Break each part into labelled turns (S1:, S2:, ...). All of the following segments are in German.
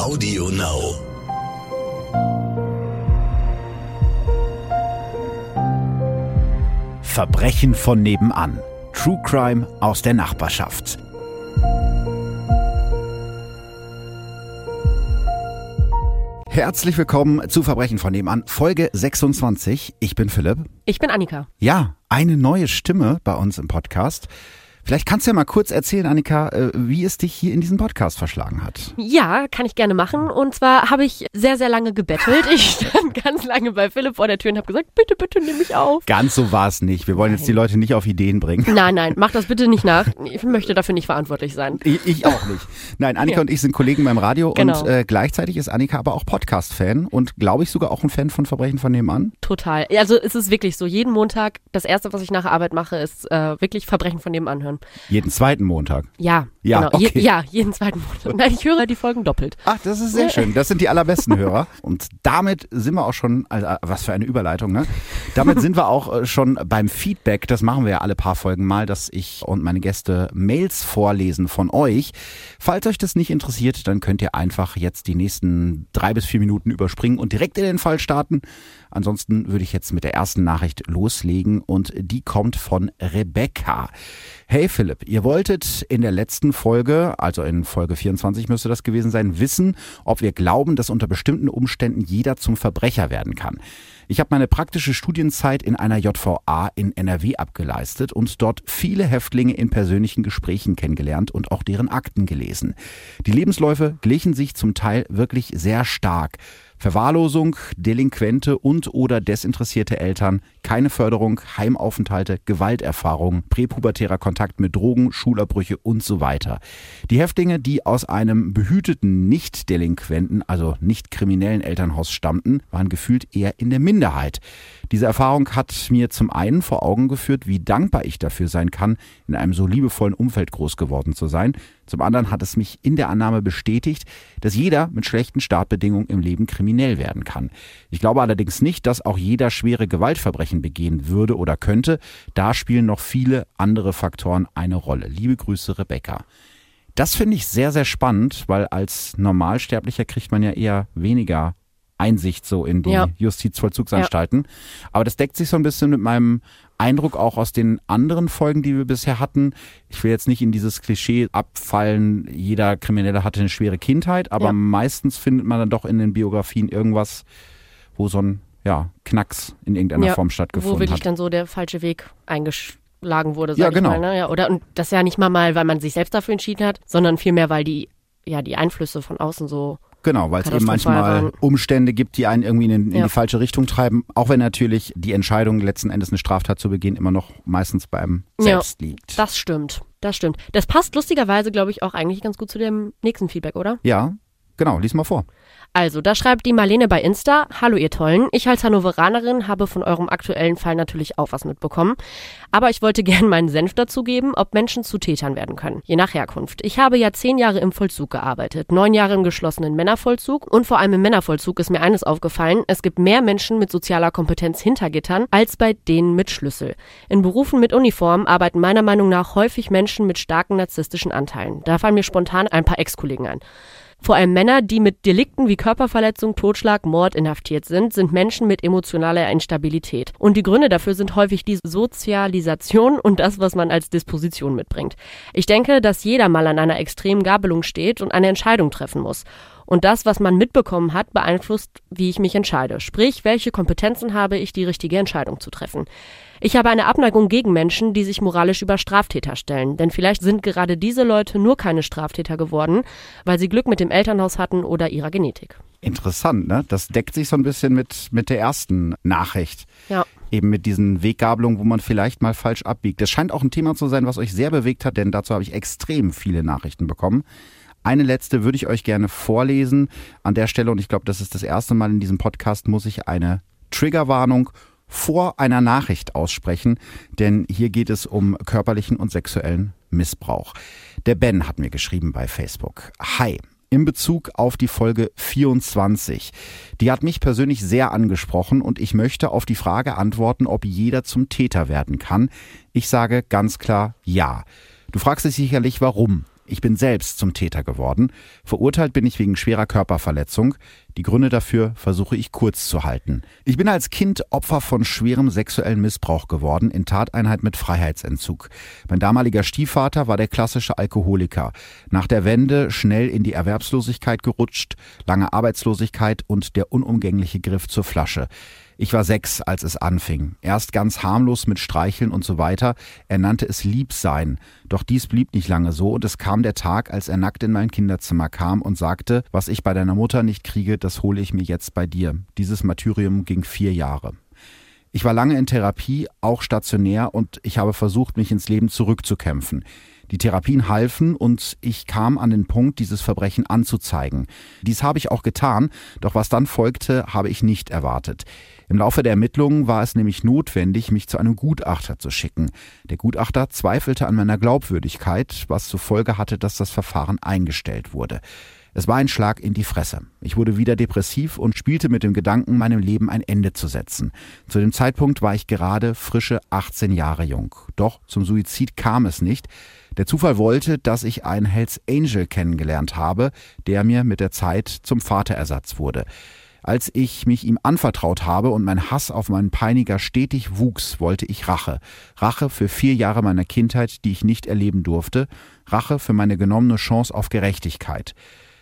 S1: Audio Now.
S2: Verbrechen von nebenan. True Crime aus der Nachbarschaft. Herzlich willkommen zu Verbrechen von nebenan, Folge 26. Ich bin Philipp.
S3: Ich bin Annika.
S2: Ja, eine neue Stimme bei uns im Podcast. Vielleicht kannst du ja mal kurz erzählen, Annika, äh, wie es dich hier in diesen Podcast verschlagen hat.
S3: Ja, kann ich gerne machen. Und zwar habe ich sehr, sehr lange gebettelt. Ich stand ganz lange bei Philipp vor der Tür und habe gesagt, bitte, bitte nimm mich auf.
S2: Ganz so war es nicht. Wir wollen jetzt die Leute nicht auf Ideen bringen.
S3: Nein, nein, mach das bitte nicht nach. Ich möchte dafür nicht verantwortlich sein.
S2: Ich, ich auch nicht. Nein, Annika
S3: Ja.
S2: und ich sind Kollegen beim Radio
S3: Genau.
S2: und äh, gleichzeitig ist Annika aber auch Podcast-Fan und glaube ich sogar auch ein Fan von Verbrechen von nebenan.
S3: Total. Also es ist wirklich so, jeden Montag, das Erste, was ich nach Arbeit mache, ist äh, wirklich Verbrechen von dem
S2: Jeden zweiten Montag.
S3: Ja,
S2: Ja,
S3: genau. Je,
S2: okay.
S3: ja, jeden zweiten Montag. Nein, ich höre die Folgen doppelt.
S2: Ach, das ist sehr schön. Das sind die allerbesten Hörer. Und damit sind wir auch schon, also, was für eine Überleitung, ne? Damit sind wir auch äh, schon beim Feedback. Das machen wir ja alle paar Folgen mal, dass ich und meine Gäste Mails vorlesen von euch. Falls euch das nicht interessiert, dann könnt ihr einfach jetzt die nächsten drei bis vier Minuten überspringen und direkt in den Fall starten. Ansonsten würde ich jetzt mit der ersten Nachricht loslegen und die kommt von Rebecca. Hey Philipp, ihr wolltet in der letzten Folge, also in Folge 24 müsste das gewesen sein, wissen, ob wir glauben, dass unter bestimmten Umständen jeder zum Verbrecher werden kann. Ich habe meine praktische Studienzeit in einer JVA in NRW abgeleistet und dort viele Häftlinge in persönlichen Gesprächen kennengelernt und auch deren Akten gelesen. Die Lebensläufe glichen sich zum Teil wirklich sehr stark. Verwahrlosung, Delinquente und oder desinteressierte Eltern, keine Förderung, Heimaufenthalte, Gewalterfahrung, präpubertärer Kontakt mit Drogen, Schulabbrüche und so weiter. Die Häftlinge, die aus einem behüteten Nicht-Delinquenten, also nicht kriminellen Elternhaus stammten, waren gefühlt eher in der Minderheit. Diese Erfahrung hat mir zum einen vor Augen geführt, wie dankbar ich dafür sein kann, in einem so liebevollen Umfeld groß geworden zu sein. Zum anderen hat es mich in der Annahme bestätigt, dass jeder mit schlechten Startbedingungen im Leben kriminell werden kann. Ich glaube allerdings nicht, dass auch jeder schwere Gewaltverbrechen begehen würde oder könnte. Da spielen noch viele andere Faktoren eine Rolle. Liebe Grüße, Rebecca. Das finde ich sehr, sehr spannend, weil als Normalsterblicher kriegt man ja eher weniger Einsicht so in die
S3: Ja.
S2: Justizvollzugsanstalten. Aber das deckt sich so ein bisschen mit meinem Eindruck auch aus den anderen Folgen, die wir bisher hatten. Ich will jetzt nicht in dieses Klischee abfallen, jeder Kriminelle hatte eine schwere Kindheit, aber
S3: Ja.
S2: meistens findet man dann doch in den Biografien irgendwas, wo so ein ja, Knacks in irgendeiner
S3: Ja,
S2: Form
S3: Wo
S2: stattgefunden
S3: wirklich
S2: hat.
S3: dann so der falsche Weg eingeschlagen wurde, sag
S2: Ja,
S3: ich
S2: genau.
S3: mal. Ne? Ja, oder und das ja nicht mal mal, weil man sich selbst dafür entschieden hat, sondern vielmehr, weil die ja die Einflüsse von außen so
S2: Genau, weil es eben manchmal
S3: waren.
S2: Umstände gibt, die einen irgendwie in, in
S3: Ja.
S2: die falsche Richtung treiben, auch wenn natürlich die Entscheidung, letzten Endes eine Straftat zu begehen, immer noch meistens beim
S3: Ja.
S2: Selbst liegt.
S3: Das stimmt, das stimmt. Das passt lustigerweise, glaube ich, auch eigentlich ganz gut zu dem nächsten Feedback, oder?
S2: Ja, genau, lies mal vor.
S3: Also, da schreibt die Marlene bei Insta, Hallo ihr Tollen, ich als Hannoveranerin habe von eurem aktuellen Fall natürlich auch was mitbekommen, aber ich wollte gern meinen Senf dazugeben, ob Menschen zu Tätern werden können, je nach Herkunft. Ich habe ja zehn Jahre im Vollzug gearbeitet, neun Jahre im geschlossenen Männervollzug und vor allem im Männervollzug ist mir eines aufgefallen, es gibt mehr Menschen mit sozialer Kompetenz hinter Gittern als bei denen mit Schlüssel. In Berufen mit Uniform arbeiten meiner Meinung nach häufig Menschen mit starken narzisstischen Anteilen. Da fallen mir spontan ein paar Ex-Kollegen ein. Vor allem Männer, die mit Delikten wie Körperverletzung, Totschlag, Mord inhaftiert sind, sind Menschen mit emotionaler Instabilität. Und die Gründe dafür sind häufig die Sozialisation und das, was man als Disposition mitbringt. Ich denke, dass jeder mal an einer extremen Gabelung steht und eine Entscheidung treffen muss. Und das, was man mitbekommen hat, beeinflusst, wie ich mich entscheide. Sprich, welche Kompetenzen habe ich, die richtige Entscheidung zu treffen. Ich habe eine Abneigung gegen Menschen, die sich moralisch über Straftäter stellen. Denn vielleicht sind gerade diese Leute nur keine Straftäter geworden, weil sie Glück mit dem Elternhaus hatten oder ihrer Genetik.
S2: Interessant, ne? Das deckt sich so ein bisschen mit, mit der ersten Nachricht.
S3: Ja.
S2: Eben mit diesen Weggabelungen, wo man vielleicht mal falsch abbiegt. Das scheint auch ein Thema zu sein, was euch sehr bewegt hat, denn dazu habe ich extrem viele Nachrichten bekommen. Eine letzte würde ich euch gerne vorlesen. An der Stelle, und ich glaube, das ist das erste Mal in diesem Podcast, muss ich eine Triggerwarnung vor einer Nachricht aussprechen, denn hier geht es um körperlichen und sexuellen Missbrauch. Der Ben hat mir geschrieben bei Facebook. Hi. In Bezug auf die Folge 24. Die hat mich persönlich sehr angesprochen und ich möchte auf die Frage antworten, ob jeder zum Täter werden kann. Ich sage ganz klar ja. Du fragst dich sicherlich, warum. Ich bin selbst zum Täter geworden. Verurteilt bin ich wegen schwerer Körperverletzung. Die Gründe dafür versuche ich kurz zu halten. Ich bin als Kind Opfer von schwerem sexuellen Missbrauch geworden, in Tateinheit mit Freiheitsentzug. Mein damaliger Stiefvater war der klassische Alkoholiker. Nach der Wende schnell in die Erwerbslosigkeit gerutscht, lange Arbeitslosigkeit und der unumgängliche Griff zur Flasche. Ich war sechs, als es anfing. Erst ganz harmlos mit Streicheln und so weiter. Er nannte es Liebsein. Doch dies blieb nicht lange so und es kam der Tag, als er nackt in mein Kinderzimmer kam und sagte, was ich bei deiner Mutter nicht kriege, das hole ich mir jetzt bei dir. Dieses Martyrium ging vier Jahre. Ich war lange in Therapie, auch stationär, und ich habe versucht, mich ins Leben zurückzukämpfen. Die Therapien halfen und ich kam an den Punkt, dieses Verbrechen anzuzeigen. Dies habe ich auch getan, doch was dann folgte, habe ich nicht erwartet. Im Laufe der Ermittlungen war es nämlich notwendig, mich zu einem Gutachter zu schicken. Der Gutachter zweifelte an meiner Glaubwürdigkeit, was zur Folge hatte, dass das Verfahren eingestellt wurde. Es war ein Schlag in die Fresse. Ich wurde wieder depressiv und spielte mit dem Gedanken, meinem Leben ein Ende zu setzen. Zu dem Zeitpunkt war ich gerade frische 18 Jahre jung. Doch zum Suizid kam es nicht. Der Zufall wollte, dass ich einen Hells Angel kennengelernt habe, der mir mit der Zeit zum Vaterersatz wurde. Als ich mich ihm anvertraut habe und mein Hass auf meinen Peiniger stetig wuchs, wollte ich Rache. Rache für vier Jahre meiner Kindheit, die ich nicht erleben durfte. Rache für meine genommene Chance auf Gerechtigkeit.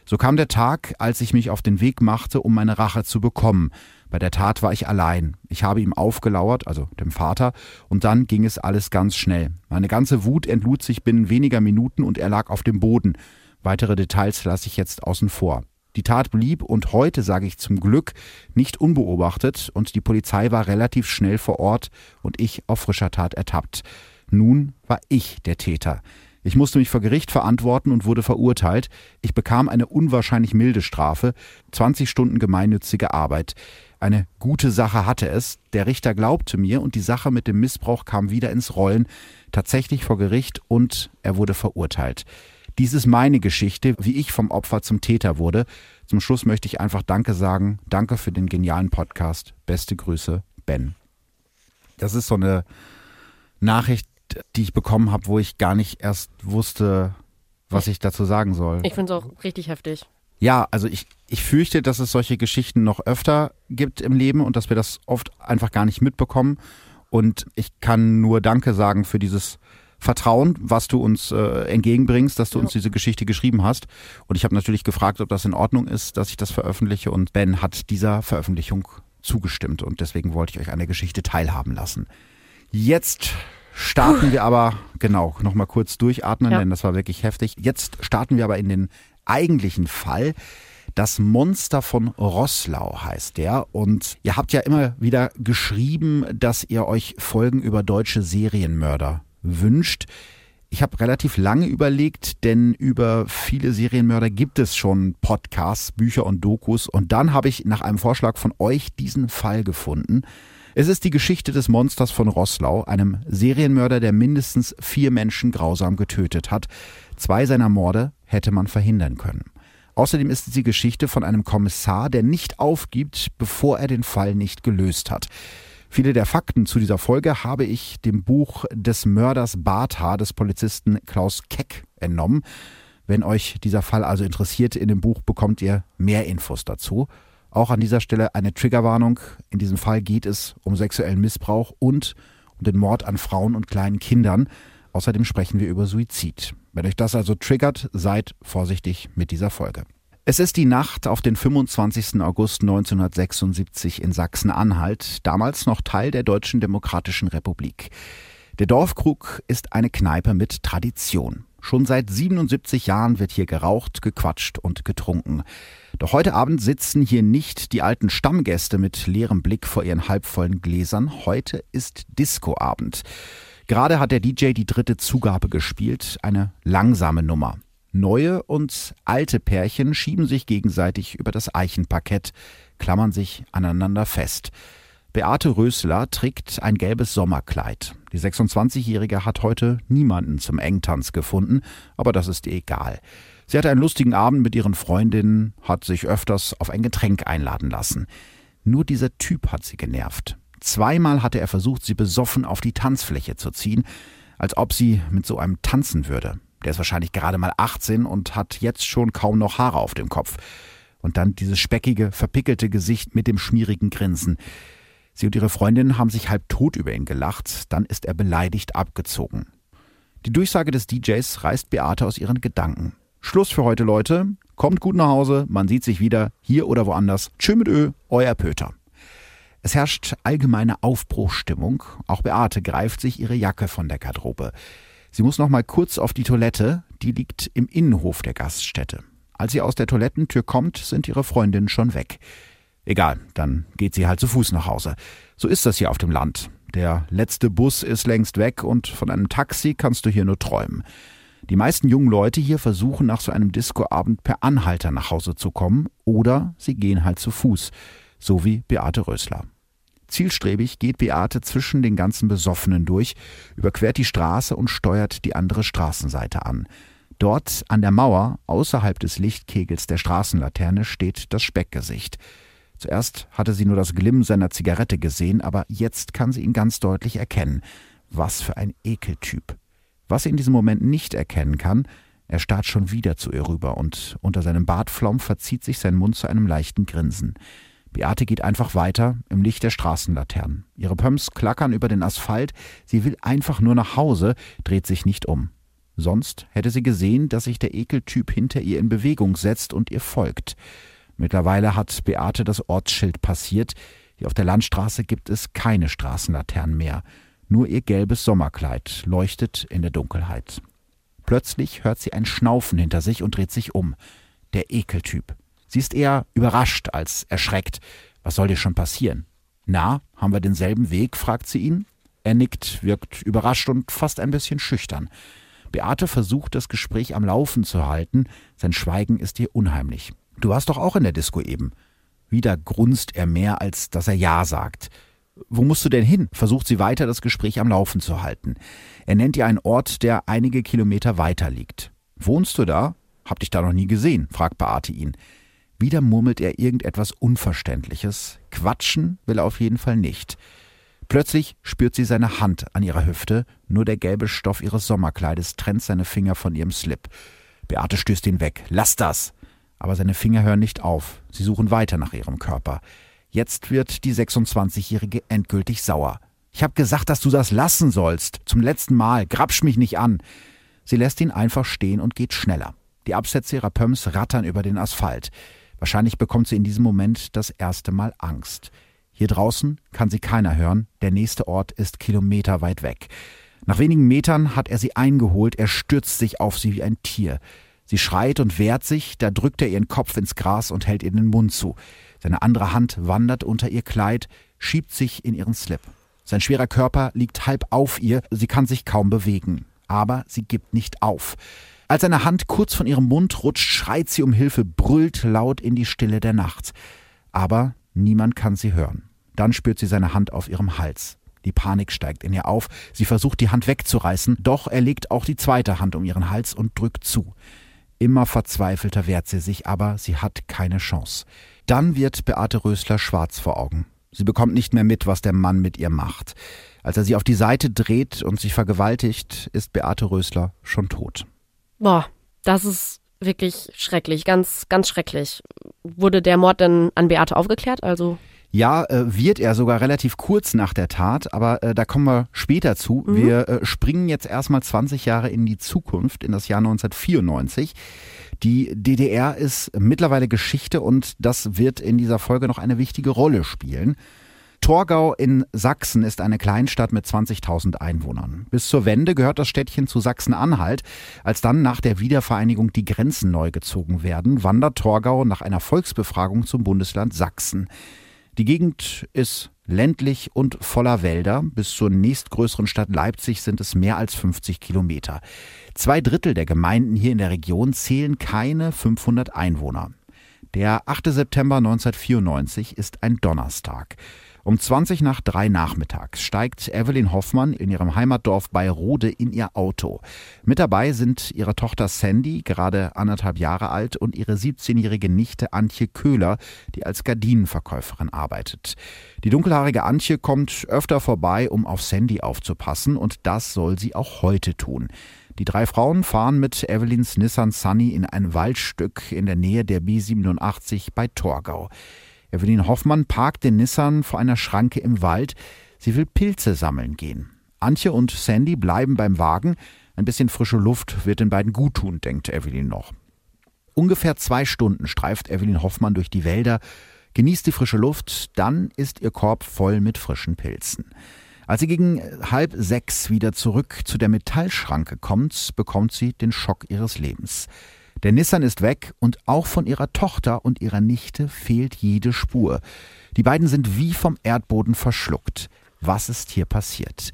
S2: So kam der Tag, als ich mich auf den Weg machte, um meine Rache zu bekommen. Bei der Tat war ich allein. Ich habe ihm aufgelauert, also dem Vater, und dann ging es alles ganz schnell. Meine ganze Wut entlud sich binnen weniger Minuten und er lag auf dem Boden. Weitere Details lasse ich jetzt außen vor. Die Tat blieb und heute, sage ich zum Glück, nicht unbeobachtet und die Polizei war relativ schnell vor Ort und ich auf frischer Tat ertappt. Nun war ich der Täter. Ich musste mich vor Gericht verantworten und wurde verurteilt. Ich bekam eine unwahrscheinlich milde Strafe, 20 Stunden gemeinnützige Arbeit. Eine gute Sache hatte es. Der Richter glaubte mir und die Sache mit dem Missbrauch kam wieder ins Rollen, tatsächlich vor Gericht und er wurde verurteilt. Dies ist meine Geschichte, wie ich vom Opfer zum Täter wurde. Zum Schluss möchte ich einfach Danke sagen. Danke für den genialen Podcast. Beste Grüße, Ben. Das ist so eine Nachricht, die ich bekommen habe, wo ich gar nicht erst wusste, was ich dazu sagen soll.
S3: Ich finde es auch richtig heftig.
S2: Ja, also ich, ich fürchte, dass es solche Geschichten noch öfter gibt im Leben und dass wir das oft einfach gar nicht mitbekommen. Und ich kann nur Danke sagen für dieses Vertrauen, was du uns äh, entgegenbringst, dass du ja. uns diese Geschichte geschrieben hast. Und ich habe natürlich gefragt, ob das in Ordnung ist, dass ich das veröffentliche. Und Ben hat dieser Veröffentlichung zugestimmt. Und deswegen wollte ich euch an der Geschichte teilhaben lassen. Jetzt starten wir aber, genau, nochmal kurz durchatmen, ja. denn das war wirklich heftig. Jetzt starten wir aber in den eigentlichen Fall. Das Monster von Rosslau heißt der. Und ihr habt ja immer wieder geschrieben, dass ihr euch Folgen über deutsche Serienmörder wünscht. Ich habe relativ lange überlegt, denn über viele Serienmörder gibt es schon Podcasts, Bücher und Dokus. Und dann habe ich nach einem Vorschlag von euch diesen Fall gefunden. Es ist die Geschichte des Monsters von Rosslau, einem Serienmörder, der mindestens vier Menschen grausam getötet hat. Zwei seiner Morde hätte man verhindern können. Außerdem ist es die Geschichte von einem Kommissar, der nicht aufgibt, bevor er den Fall nicht gelöst hat. Viele der Fakten zu dieser Folge habe ich dem Buch des Mörders Bartha des Polizisten Klaus Keck entnommen. Wenn euch dieser Fall also interessiert, in dem Buch bekommt ihr mehr Infos dazu. Auch an dieser Stelle eine Triggerwarnung. In diesem Fall geht es um sexuellen Missbrauch und um den Mord an Frauen und kleinen Kindern. Außerdem sprechen wir über Suizid. Wenn euch das also triggert, seid vorsichtig mit dieser Folge. Es ist die Nacht auf den 25. August 1976 in Sachsen-Anhalt, damals noch Teil der Deutschen Demokratischen Republik. Der Dorfkrug ist eine Kneipe mit Tradition. Schon seit 77 Jahren wird hier geraucht, gequatscht und getrunken. Doch heute Abend sitzen hier nicht die alten Stammgäste mit leerem Blick vor ihren halbvollen Gläsern. Heute ist Discoabend. Gerade hat der DJ die dritte Zugabe gespielt, eine langsame Nummer. Neue und alte Pärchen schieben sich gegenseitig über das Eichenparkett, klammern sich aneinander fest. Beate Rösler trägt ein gelbes Sommerkleid. Die 26-Jährige hat heute niemanden zum Engtanz gefunden, aber das ist ihr egal. Sie hatte einen lustigen Abend mit ihren Freundinnen, hat sich öfters auf ein Getränk einladen lassen. Nur dieser Typ hat sie genervt. Zweimal hatte er versucht, sie besoffen auf die Tanzfläche zu ziehen, als ob sie mit so einem tanzen würde. Der ist wahrscheinlich gerade mal 18 und hat jetzt schon kaum noch Haare auf dem Kopf. Und dann dieses speckige, verpickelte Gesicht mit dem schmierigen Grinsen. Sie und ihre Freundin haben sich halb tot über ihn gelacht, dann ist er beleidigt abgezogen. Die Durchsage des DJs reißt Beate aus ihren Gedanken. Schluss für heute, Leute. Kommt gut nach Hause, man sieht sich wieder, hier oder woanders. Tschö mit Ö, euer Pöter. Es herrscht allgemeine Aufbruchstimmung. Auch Beate greift sich ihre Jacke von der Garderobe. Sie muss noch mal kurz auf die Toilette, die liegt im Innenhof der Gaststätte. Als sie aus der Toilettentür kommt, sind ihre Freundinnen schon weg. Egal, dann geht sie halt zu Fuß nach Hause. So ist das hier auf dem Land. Der letzte Bus ist längst weg und von einem Taxi kannst du hier nur träumen. Die meisten jungen Leute hier versuchen nach so einem Discoabend per Anhalter nach Hause zu kommen oder sie gehen halt zu Fuß, so wie Beate Rösler. Zielstrebig geht Beate zwischen den ganzen Besoffenen durch, überquert die Straße und steuert die andere Straßenseite an. Dort an der Mauer, außerhalb des Lichtkegels der Straßenlaterne, steht das Speckgesicht. Zuerst hatte sie nur das Glimm seiner Zigarette gesehen, aber jetzt kann sie ihn ganz deutlich erkennen. Was für ein Ekeltyp. Was sie in diesem Moment nicht erkennen kann, er starrt schon wieder zu ihr rüber und unter seinem Bartflaum verzieht sich sein Mund zu einem leichten Grinsen. Beate geht einfach weiter im Licht der Straßenlaternen. Ihre Pumps klackern über den Asphalt, sie will einfach nur nach Hause, dreht sich nicht um. Sonst hätte sie gesehen, dass sich der Ekeltyp hinter ihr in Bewegung setzt und ihr folgt. Mittlerweile hat Beate das Ortsschild passiert. Hier auf der Landstraße gibt es keine Straßenlaternen mehr. Nur ihr gelbes Sommerkleid leuchtet in der Dunkelheit. Plötzlich hört sie ein Schnaufen hinter sich und dreht sich um. Der Ekeltyp. Sie ist eher überrascht als erschreckt. Was soll dir schon passieren? Na, haben wir denselben Weg? fragt sie ihn. Er nickt, wirkt überrascht und fast ein bisschen schüchtern. Beate versucht, das Gespräch am Laufen zu halten. Sein Schweigen ist ihr unheimlich. Du warst doch auch in der Disco eben. Wieder grunzt er mehr, als dass er Ja sagt. Wo musst du denn hin? versucht sie weiter, das Gespräch am Laufen zu halten. Er nennt ihr einen Ort, der einige Kilometer weiter liegt. Wohnst du da? Hab dich da noch nie gesehen, fragt Beate ihn. Wieder murmelt er irgendetwas Unverständliches. Quatschen will er auf jeden Fall nicht. Plötzlich spürt sie seine Hand an ihrer Hüfte, nur der gelbe Stoff ihres Sommerkleides trennt seine Finger von ihrem Slip. Beate stößt ihn weg. Lass das! Aber seine Finger hören nicht auf. Sie suchen weiter nach ihrem Körper. Jetzt wird die 26-Jährige endgültig sauer. Ich hab gesagt, dass du das lassen sollst. Zum letzten Mal. Grapsch mich nicht an. Sie lässt ihn einfach stehen und geht schneller. Die Absätze ihrer Pumps rattern über den Asphalt. Wahrscheinlich bekommt sie in diesem Moment das erste Mal Angst. Hier draußen kann sie keiner hören, der nächste Ort ist kilometerweit weg. Nach wenigen Metern hat er sie eingeholt, er stürzt sich auf sie wie ein Tier. Sie schreit und wehrt sich, da drückt er ihren Kopf ins Gras und hält ihr den Mund zu. Seine andere Hand wandert unter ihr Kleid, schiebt sich in ihren Slip. Sein schwerer Körper liegt halb auf ihr, sie kann sich kaum bewegen. Aber sie gibt nicht auf. Als seine Hand kurz von ihrem Mund rutscht, schreit sie um Hilfe, brüllt laut in die Stille der Nacht. Aber niemand kann sie hören. Dann spürt sie seine Hand auf ihrem Hals. Die Panik steigt in ihr auf. Sie versucht, die Hand wegzureißen, doch er legt auch die zweite Hand um ihren Hals und drückt zu. Immer verzweifelter wehrt sie sich, aber sie hat keine Chance. Dann wird Beate Rösler schwarz vor Augen. Sie bekommt nicht mehr mit, was der Mann mit ihr macht. Als er sie auf die Seite dreht und sich vergewaltigt, ist Beate Rösler schon tot.
S3: Boah, das ist wirklich schrecklich, ganz, ganz schrecklich. Wurde der Mord denn an Beate aufgeklärt? Also
S2: ja, äh, wird er sogar relativ kurz nach der Tat, aber äh, da kommen wir später zu. Mhm. Wir äh, springen jetzt erstmal 20 Jahre in die Zukunft, in das Jahr 1994. Die DDR ist mittlerweile Geschichte und das wird in dieser Folge noch eine wichtige Rolle spielen. Torgau in Sachsen ist eine Kleinstadt mit 20.000 Einwohnern. Bis zur Wende gehört das Städtchen zu Sachsen-Anhalt. Als dann nach der Wiedervereinigung die Grenzen neu gezogen werden, wandert Torgau nach einer Volksbefragung zum Bundesland Sachsen. Die Gegend ist ländlich und voller Wälder. Bis zur nächstgrößeren Stadt Leipzig sind es mehr als 50 Kilometer. Zwei Drittel der Gemeinden hier in der Region zählen keine 500 Einwohner. Der 8. September 1994 ist ein Donnerstag. Um 20 nach drei nachmittags steigt Evelyn Hoffmann in ihrem Heimatdorf bei Rode in ihr Auto. Mit dabei sind ihre Tochter Sandy, gerade anderthalb Jahre alt, und ihre 17-jährige Nichte Antje Köhler, die als Gardinenverkäuferin arbeitet. Die dunkelhaarige Antje kommt öfter vorbei, um auf Sandy aufzupassen, und das soll sie auch heute tun. Die drei Frauen fahren mit Evelyns Nissan Sunny in ein Waldstück in der Nähe der B87 bei Torgau. Evelyn Hoffmann parkt den Nissan vor einer Schranke im Wald. Sie will Pilze sammeln gehen. Antje und Sandy bleiben beim Wagen. Ein bisschen frische Luft wird den beiden guttun, denkt Evelyn noch. Ungefähr zwei Stunden streift Evelyn Hoffmann durch die Wälder, genießt die frische Luft, dann ist ihr Korb voll mit frischen Pilzen. Als sie gegen halb sechs wieder zurück zu der Metallschranke kommt, bekommt sie den Schock ihres Lebens. Der Nissan ist weg und auch von ihrer Tochter und ihrer Nichte fehlt jede Spur. Die beiden sind wie vom Erdboden verschluckt. Was ist hier passiert?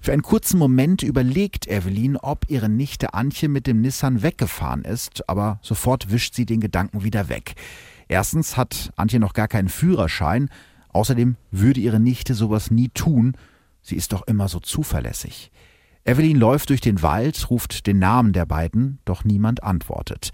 S2: Für einen kurzen Moment überlegt Evelyn, ob ihre Nichte Antje mit dem Nissan weggefahren ist, aber sofort wischt sie den Gedanken wieder weg. Erstens hat Antje noch gar keinen Führerschein, außerdem würde ihre Nichte sowas nie tun, sie ist doch immer so zuverlässig. Evelyn läuft durch den Wald, ruft den Namen der beiden, doch niemand antwortet.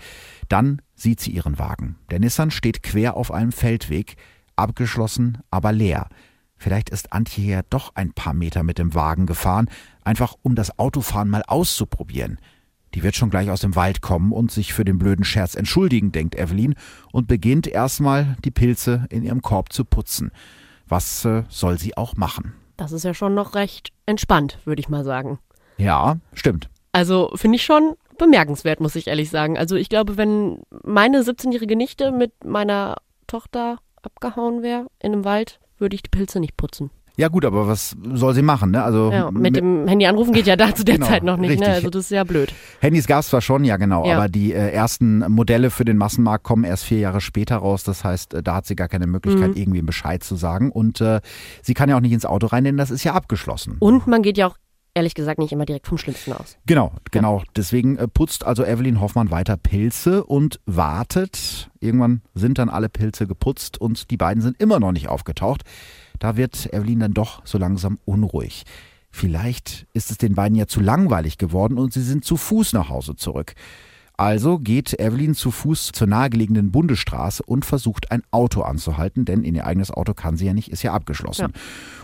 S2: Dann sieht sie ihren Wagen. Der Nissan steht quer auf einem Feldweg, abgeschlossen, aber leer. Vielleicht ist Antje ja doch ein paar Meter mit dem Wagen gefahren, einfach um das Autofahren mal auszuprobieren. Die wird schon gleich aus dem Wald kommen und sich für den blöden Scherz entschuldigen, denkt Evelyn und beginnt erstmal die Pilze in ihrem Korb zu putzen. Was äh, soll sie auch machen?
S3: Das ist ja schon noch recht entspannt, würde ich mal sagen.
S2: Ja, stimmt.
S3: Also finde ich schon bemerkenswert, muss ich ehrlich sagen. Also ich glaube, wenn meine 17-jährige Nichte mit meiner Tochter abgehauen wäre in einem Wald, würde ich die Pilze nicht putzen.
S2: Ja gut, aber was soll sie machen? Ne? Also
S3: ja, mit dem Handy anrufen geht ja da zu der
S2: Genau,
S3: Zeit noch nicht. Ne? Also das ist ja blöd.
S2: Handys gab es zwar schon, ja genau,
S3: Ja.
S2: aber die äh, ersten Modelle für den Massenmarkt kommen erst vier Jahre später raus. Das heißt, äh, da hat sie gar keine Möglichkeit,
S3: Mhm.
S2: irgendwie Bescheid zu sagen. Und äh, sie kann ja auch nicht ins Auto rein, denn das ist ja abgeschlossen.
S3: Und man geht ja auch ehrlich gesagt nicht immer direkt vom Schlimmsten aus.
S2: Genau, genau. Deswegen äh, putzt also Evelyn Hoffmann weiter Pilze und wartet. Irgendwann sind dann alle Pilze geputzt und die beiden sind immer noch nicht aufgetaucht. Da wird Evelyn dann doch so langsam unruhig. Vielleicht ist es den beiden ja zu langweilig geworden und sie sind zu Fuß nach Hause zurück. Also geht Evelyn zu Fuß zur nahegelegenen Bundesstraße und versucht ein Auto anzuhalten, denn in ihr eigenes Auto kann sie ja nicht, ist ja abgeschlossen.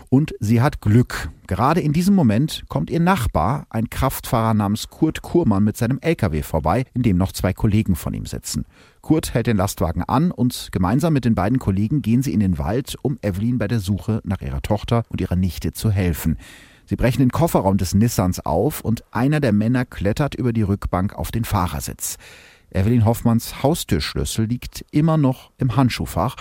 S2: Und sie hat Glück. Gerade in diesem Moment kommt ihr Nachbar, ein Kraftfahrer namens Kurt Kurmann, mit seinem LKW vorbei, in dem noch zwei Kollegen von ihm sitzen. Kurt hält den Lastwagen an und gemeinsam mit den beiden Kollegen gehen sie in den Wald, um Evelyn bei der Suche nach ihrer Tochter und ihrer Nichte zu helfen. Sie brechen den Kofferraum des Nissans auf und einer der Männer klettert über die Rückbank auf den Fahrersitz. Evelyn Hoffmanns Haustürschlüssel liegt immer noch im Handschuhfach.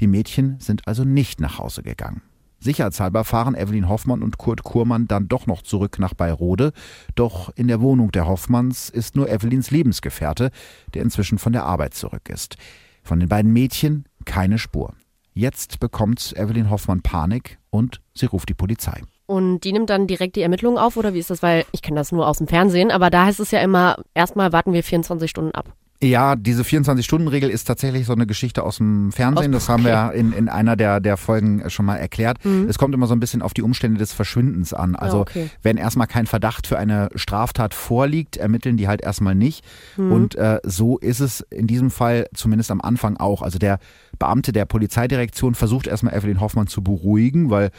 S2: Die Mädchen sind also nicht nach Hause gegangen. Sicherheitshalber fahren Evelyn Hoffmann und Kurt Kurmann dann doch noch zurück nach Bayrode. Doch in der Wohnung der Hoffmanns ist nur Evelyns Lebensgefährte, der inzwischen von der Arbeit zurück ist. Von den beiden Mädchen keine Spur. Jetzt bekommt Evelyn Hoffmann Panik und sie ruft die Polizei.
S3: Und die nimmt dann direkt die Ermittlungen auf oder wie ist das? Weil ich kenne das nur aus dem Fernsehen, aber da heißt es ja immer, erstmal warten wir 24 Stunden ab.
S2: Ja, diese 24-Stunden-Regel ist tatsächlich so eine Geschichte aus dem Fernsehen. Das haben wir ja in, in einer der, der Folgen schon mal erklärt.
S3: Mhm.
S2: Es kommt immer so ein bisschen auf die Umstände des Verschwindens an. Also
S3: Ja, okay.
S2: wenn erstmal kein Verdacht für eine Straftat vorliegt, ermitteln die halt erstmal nicht.
S3: Mhm.
S2: Und äh, so ist es in diesem Fall zumindest am Anfang auch. Also der Beamte der Polizeidirektion versucht erstmal Evelyn Hoffmann zu beruhigen, weil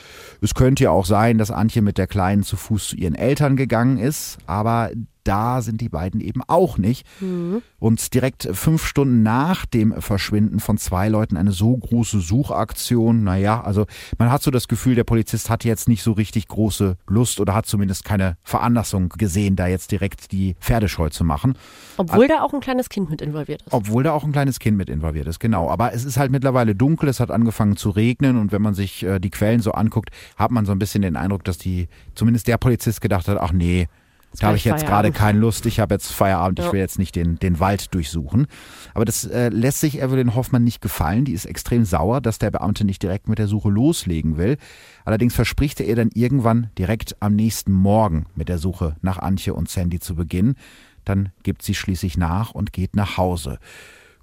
S2: es könnte ja auch sein, dass Antje mit der Kleinen zu Fuß zu ihren Eltern gegangen ist. Aber da sind die beiden eben auch nicht.
S3: Mhm.
S2: Und direkt fünf Stunden nach dem Verschwinden von zwei Leuten eine so große Suchaktion, naja, also man hat so das Gefühl, der Polizist hat jetzt nicht so richtig große Lust oder hat zumindest keine Veranlassung gesehen, da jetzt direkt die Pferdescheu zu machen.
S3: Obwohl da auch ein kleines Kind mit involviert ist.
S2: Obwohl da auch ein kleines Kind mit involviert ist, genau. Aber es ist halt mittlerweile dunkel, es hat angefangen zu regnen und wenn man sich äh, die Quellen so anguckt, hat man so ein bisschen den Eindruck, dass die, zumindest der Polizist gedacht hat, ach nee, da habe ich jetzt gerade keine Lust, ich habe jetzt Feierabend, ich
S3: Ja.
S2: will jetzt nicht den, den Wald durchsuchen. Aber das äh, lässt sich Evelyn Hoffmann nicht gefallen. Die ist extrem sauer, dass der Beamte nicht direkt mit der Suche loslegen will. Allerdings verspricht er ihr dann irgendwann direkt am nächsten Morgen mit der Suche nach Antje und Sandy zu beginnen. Dann gibt sie schließlich nach und geht nach Hause.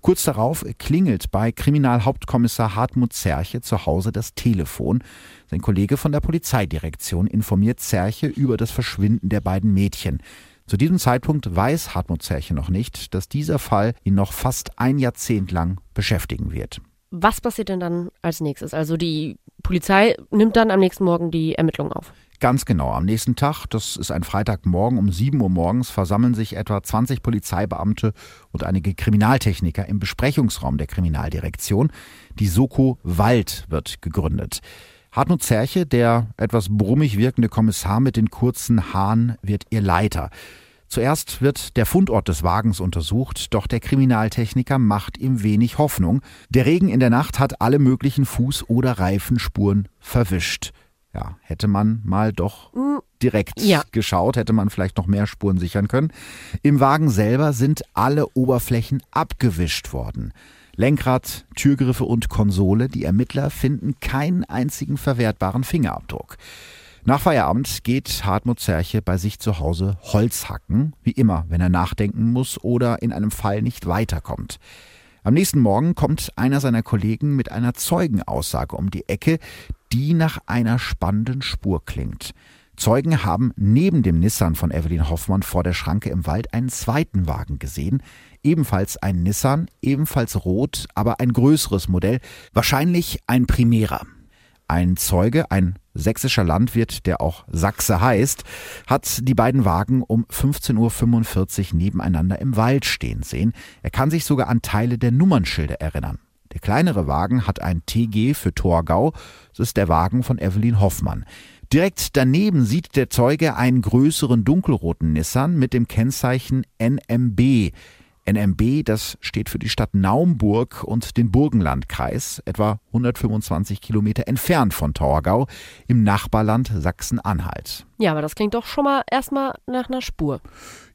S2: Kurz darauf klingelt bei Kriminalhauptkommissar Hartmut Zerche zu Hause das Telefon. Sein Kollege von der Polizeidirektion informiert Zerche über das Verschwinden der beiden Mädchen. Zu diesem Zeitpunkt weiß Hartmut Zerche noch nicht, dass dieser Fall ihn noch fast ein Jahrzehnt lang beschäftigen wird.
S3: Was passiert denn dann als nächstes? Also die Polizei nimmt dann am nächsten Morgen die Ermittlungen auf.
S2: Ganz genau. Am nächsten Tag, das ist ein Freitagmorgen um 7 Uhr morgens, versammeln sich etwa 20 Polizeibeamte und einige Kriminaltechniker im Besprechungsraum der Kriminaldirektion. Die Soko Wald wird gegründet. Hartmut Zerche, der etwas brummig wirkende Kommissar mit den kurzen Haaren, wird ihr Leiter. Zuerst wird der Fundort des Wagens untersucht, doch der Kriminaltechniker macht ihm wenig Hoffnung. Der Regen in der Nacht hat alle möglichen Fuß- oder Reifenspuren verwischt. Ja, hätte man mal doch direkt
S3: Ja.
S2: geschaut, hätte man vielleicht noch mehr Spuren sichern können. Im Wagen selber sind alle Oberflächen abgewischt worden. Lenkrad, Türgriffe und Konsole, die Ermittler finden keinen einzigen verwertbaren Fingerabdruck. Nach Feierabend geht Hartmut Zerche bei sich zu Hause Holz hacken, wie immer, wenn er nachdenken muss oder in einem Fall nicht weiterkommt. Am nächsten Morgen kommt einer seiner Kollegen mit einer Zeugenaussage um die Ecke, die nach einer spannenden Spur klingt. Zeugen haben neben dem Nissan von Evelyn Hoffmann vor der Schranke im Wald einen zweiten Wagen gesehen. Ebenfalls ein Nissan, ebenfalls rot, aber ein größeres Modell, wahrscheinlich ein Primera. Ein Zeuge, ein sächsischer Landwirt, der auch Sachse heißt, hat die beiden Wagen um 15.45 Uhr nebeneinander im Wald stehen sehen. Er kann sich sogar an Teile der Nummernschilder erinnern. Der kleinere Wagen hat ein TG für Torgau. Das ist der Wagen von Evelyn Hoffmann. Direkt daneben sieht der Zeuge einen größeren dunkelroten Nissan mit dem Kennzeichen NMB. NMB, das steht für die Stadt Naumburg und den Burgenlandkreis, etwa 125 Kilometer entfernt von Torgau im Nachbarland Sachsen-Anhalt.
S3: Ja, aber das klingt doch schon mal erstmal nach einer Spur.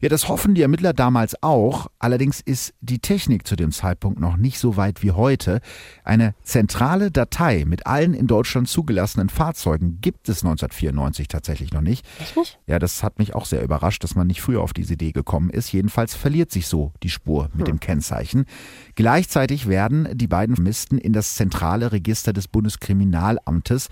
S2: Ja, das hoffen die Ermittler damals auch. Allerdings ist die Technik zu dem Zeitpunkt noch nicht so weit wie heute. Eine zentrale Datei mit allen in Deutschland zugelassenen Fahrzeugen gibt es 1994 tatsächlich noch nicht.
S3: Echt nicht?
S2: Ja, das hat mich auch sehr überrascht, dass man nicht früher auf diese Idee gekommen ist. Jedenfalls verliert sich so die Spur mit dem Kennzeichen. Gleichzeitig werden die beiden Vermissten in das zentrale Register des Bundeskriminalamtes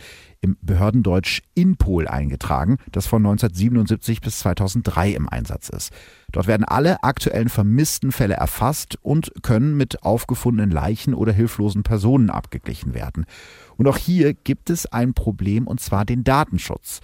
S2: im Behördendeutsch INPOL eingetragen, das von 1977 bis 2003 im Einsatz ist. Dort werden alle aktuellen vermissten Fälle erfasst und können mit aufgefundenen Leichen oder hilflosen Personen abgeglichen werden. Und auch hier gibt es ein Problem, und zwar den Datenschutz.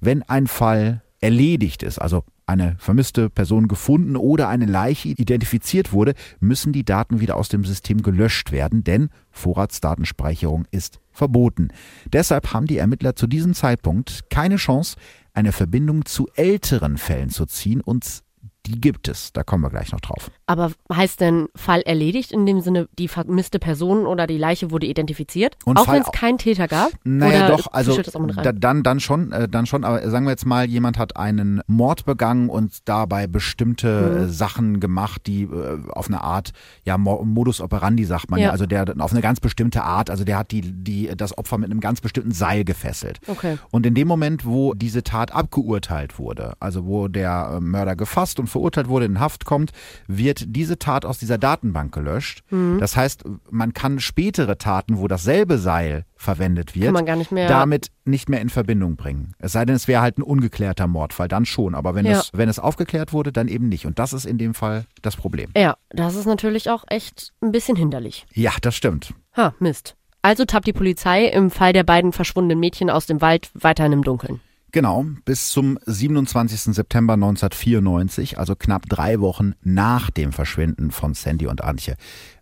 S2: Wenn ein Fall erledigt ist, also eine vermisste Person gefunden oder eine Leiche identifiziert wurde, müssen die Daten wieder aus dem System gelöscht werden, denn Vorratsdatenspeicherung ist verboten. Deshalb haben die Ermittler zu diesem Zeitpunkt keine Chance, eine Verbindung zu älteren Fällen zu ziehen und die gibt es. Da kommen wir gleich noch drauf.
S3: Aber heißt denn Fall erledigt in dem Sinne, die vermisste Person oder die Leiche wurde identifiziert?
S2: Und
S3: auch wenn es keinen Täter gab?
S2: Naja, doch, also
S3: rein?
S2: da, dann, dann schon, äh, dann schon, aber sagen wir jetzt mal, jemand hat einen Mord begangen und dabei bestimmte
S3: Mhm.
S2: äh, Sachen gemacht, die äh, auf eine Art, ja, Mo Modus operandi sagt man ja.
S3: Ja.
S2: also der auf eine ganz bestimmte Art, also der hat die, die, das Opfer mit einem ganz bestimmten Seil gefesselt.
S3: Okay.
S2: Und in dem Moment, wo diese Tat abgeurteilt wurde, also wo der äh, Mörder gefasst und verurteilt wurde, in Haft kommt, wird diese Tat aus dieser Datenbank gelöscht.
S3: Mhm.
S2: Das heißt, man kann spätere Taten, wo dasselbe Seil verwendet wird,
S3: nicht mehr-
S2: damit nicht mehr in Verbindung bringen. Es sei denn, es wäre halt ein ungeklärter Mordfall, dann schon. Aber wenn,
S3: Ja.
S2: es, wenn es aufgeklärt wurde, dann eben nicht. Und das ist in dem Fall das Problem.
S3: Ja, das ist natürlich auch echt ein bisschen hinderlich.
S2: Ja, das stimmt.
S3: Ha, Mist. Also tappt die Polizei im Fall der beiden verschwundenen Mädchen aus dem Wald weiterhin im Dunkeln.
S2: Genau, bis zum 27. September 1994, also knapp drei Wochen nach dem Verschwinden von Sandy und Antje.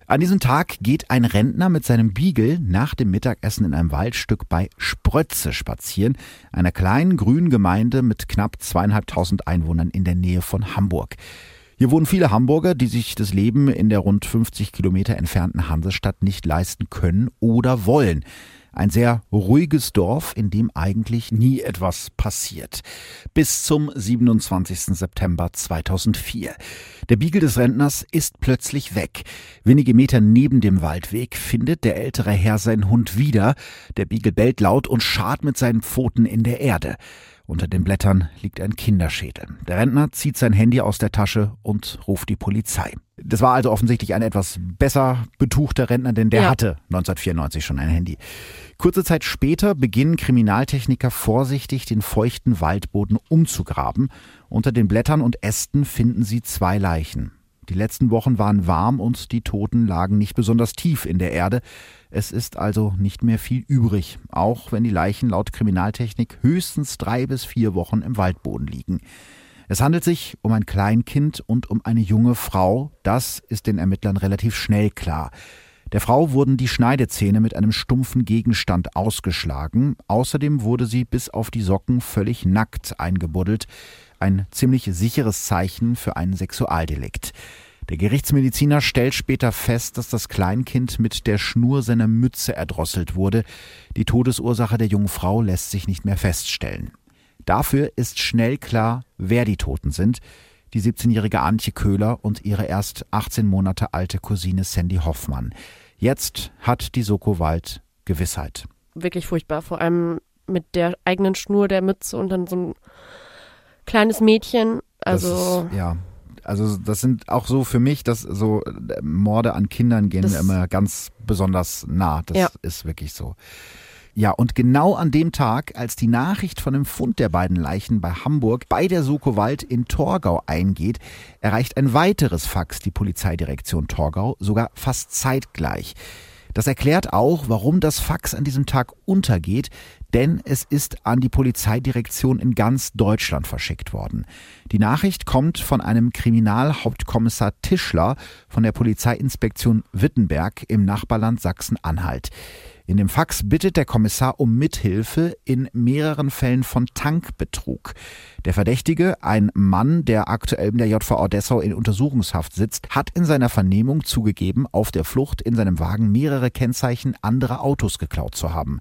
S2: An diesem Tag geht ein Rentner mit seinem Beagle nach dem Mittagessen in einem Waldstück bei Sprötze spazieren, einer kleinen grünen Gemeinde mit knapp zweieinhalbtausend Einwohnern in der Nähe von Hamburg. Hier wohnen viele Hamburger, die sich das Leben in der rund 50 Kilometer entfernten Hansestadt nicht leisten können oder wollen. Ein sehr ruhiges Dorf, in dem eigentlich nie etwas passiert. Bis zum 27. September 2004. Der Beagle des Rentners ist plötzlich weg. Wenige Meter neben dem Waldweg findet der ältere Herr seinen Hund wieder. Der Beagle bellt laut und schart mit seinen Pfoten in der Erde. Unter den Blättern liegt ein Kinderschädel. Der Rentner zieht sein Handy aus der Tasche und ruft die Polizei. Das war also offensichtlich ein etwas besser betuchter Rentner, denn der
S3: Ja.
S2: hatte 1994 schon ein Handy. Kurze Zeit später beginnen Kriminaltechniker vorsichtig den feuchten Waldboden umzugraben. Unter den Blättern und Ästen finden sie zwei Leichen. Die letzten Wochen waren warm und die Toten lagen nicht besonders tief in der Erde. Es ist also nicht mehr viel übrig, auch wenn die Leichen laut Kriminaltechnik höchstens drei bis vier Wochen im Waldboden liegen. Es handelt sich um ein Kleinkind und um eine junge Frau, das ist den Ermittlern relativ schnell klar. Der Frau wurden die Schneidezähne mit einem stumpfen Gegenstand ausgeschlagen. Außerdem wurde sie bis auf die Socken völlig nackt eingebuddelt. Ein ziemlich sicheres Zeichen für einen Sexualdelikt. Der Gerichtsmediziner stellt später fest, dass das Kleinkind mit der Schnur seiner Mütze erdrosselt wurde. Die Todesursache der jungen Frau lässt sich nicht mehr feststellen. Dafür ist schnell klar, wer die Toten sind. Die 17-jährige Antje Köhler und ihre erst 18 Monate alte Cousine Sandy Hoffmann. Jetzt hat die Soko Wald Gewissheit.
S3: Wirklich furchtbar, vor allem mit der eigenen Schnur der Mütze und dann so ein kleines Mädchen. Also
S2: ist, ja, also das sind auch so für mich, dass so äh, Morde an Kindern gehen mir immer ganz besonders nah. Das ja. ist wirklich so. Ja, und genau an dem Tag, als die Nachricht von dem Fund der beiden Leichen bei Hamburg bei der Soko Wald in Torgau eingeht, erreicht ein weiteres Fax die Polizeidirektion Torgau, sogar fast zeitgleich. Das erklärt auch, warum das Fax an diesem Tag untergeht, denn es ist an die Polizeidirektion in ganz Deutschland verschickt worden. Die Nachricht kommt von einem Kriminalhauptkommissar Tischler von der Polizeiinspektion Wittenberg im Nachbarland Sachsen-Anhalt. In dem Fax bittet der Kommissar um Mithilfe in mehreren Fällen von Tankbetrug. Der Verdächtige, ein Mann, der aktuell in der JVA Dessau in Untersuchungshaft sitzt, hat in seiner Vernehmung zugegeben, auf der Flucht in seinem Wagen mehrere Kennzeichen anderer Autos geklaut zu haben.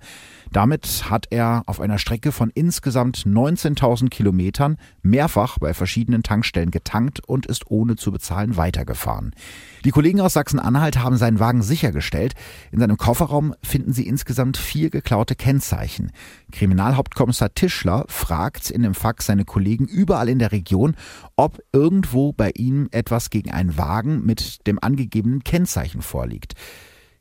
S2: Damit hat er auf einer Strecke von insgesamt 19.000 Kilometern mehrfach bei verschiedenen Tankstellen getankt und ist ohne zu bezahlen weitergefahren. Die Kollegen aus Sachsen-Anhalt haben seinen Wagen sichergestellt. In seinem Kofferraum finden sie insgesamt vier geklaute Kennzeichen. Kriminalhauptkommissar Tischler fragt in dem Fax seine Kollegen überall in der Region, ob irgendwo bei ihm etwas gegen einen Wagen mit dem angegebenen Kennzeichen vorliegt.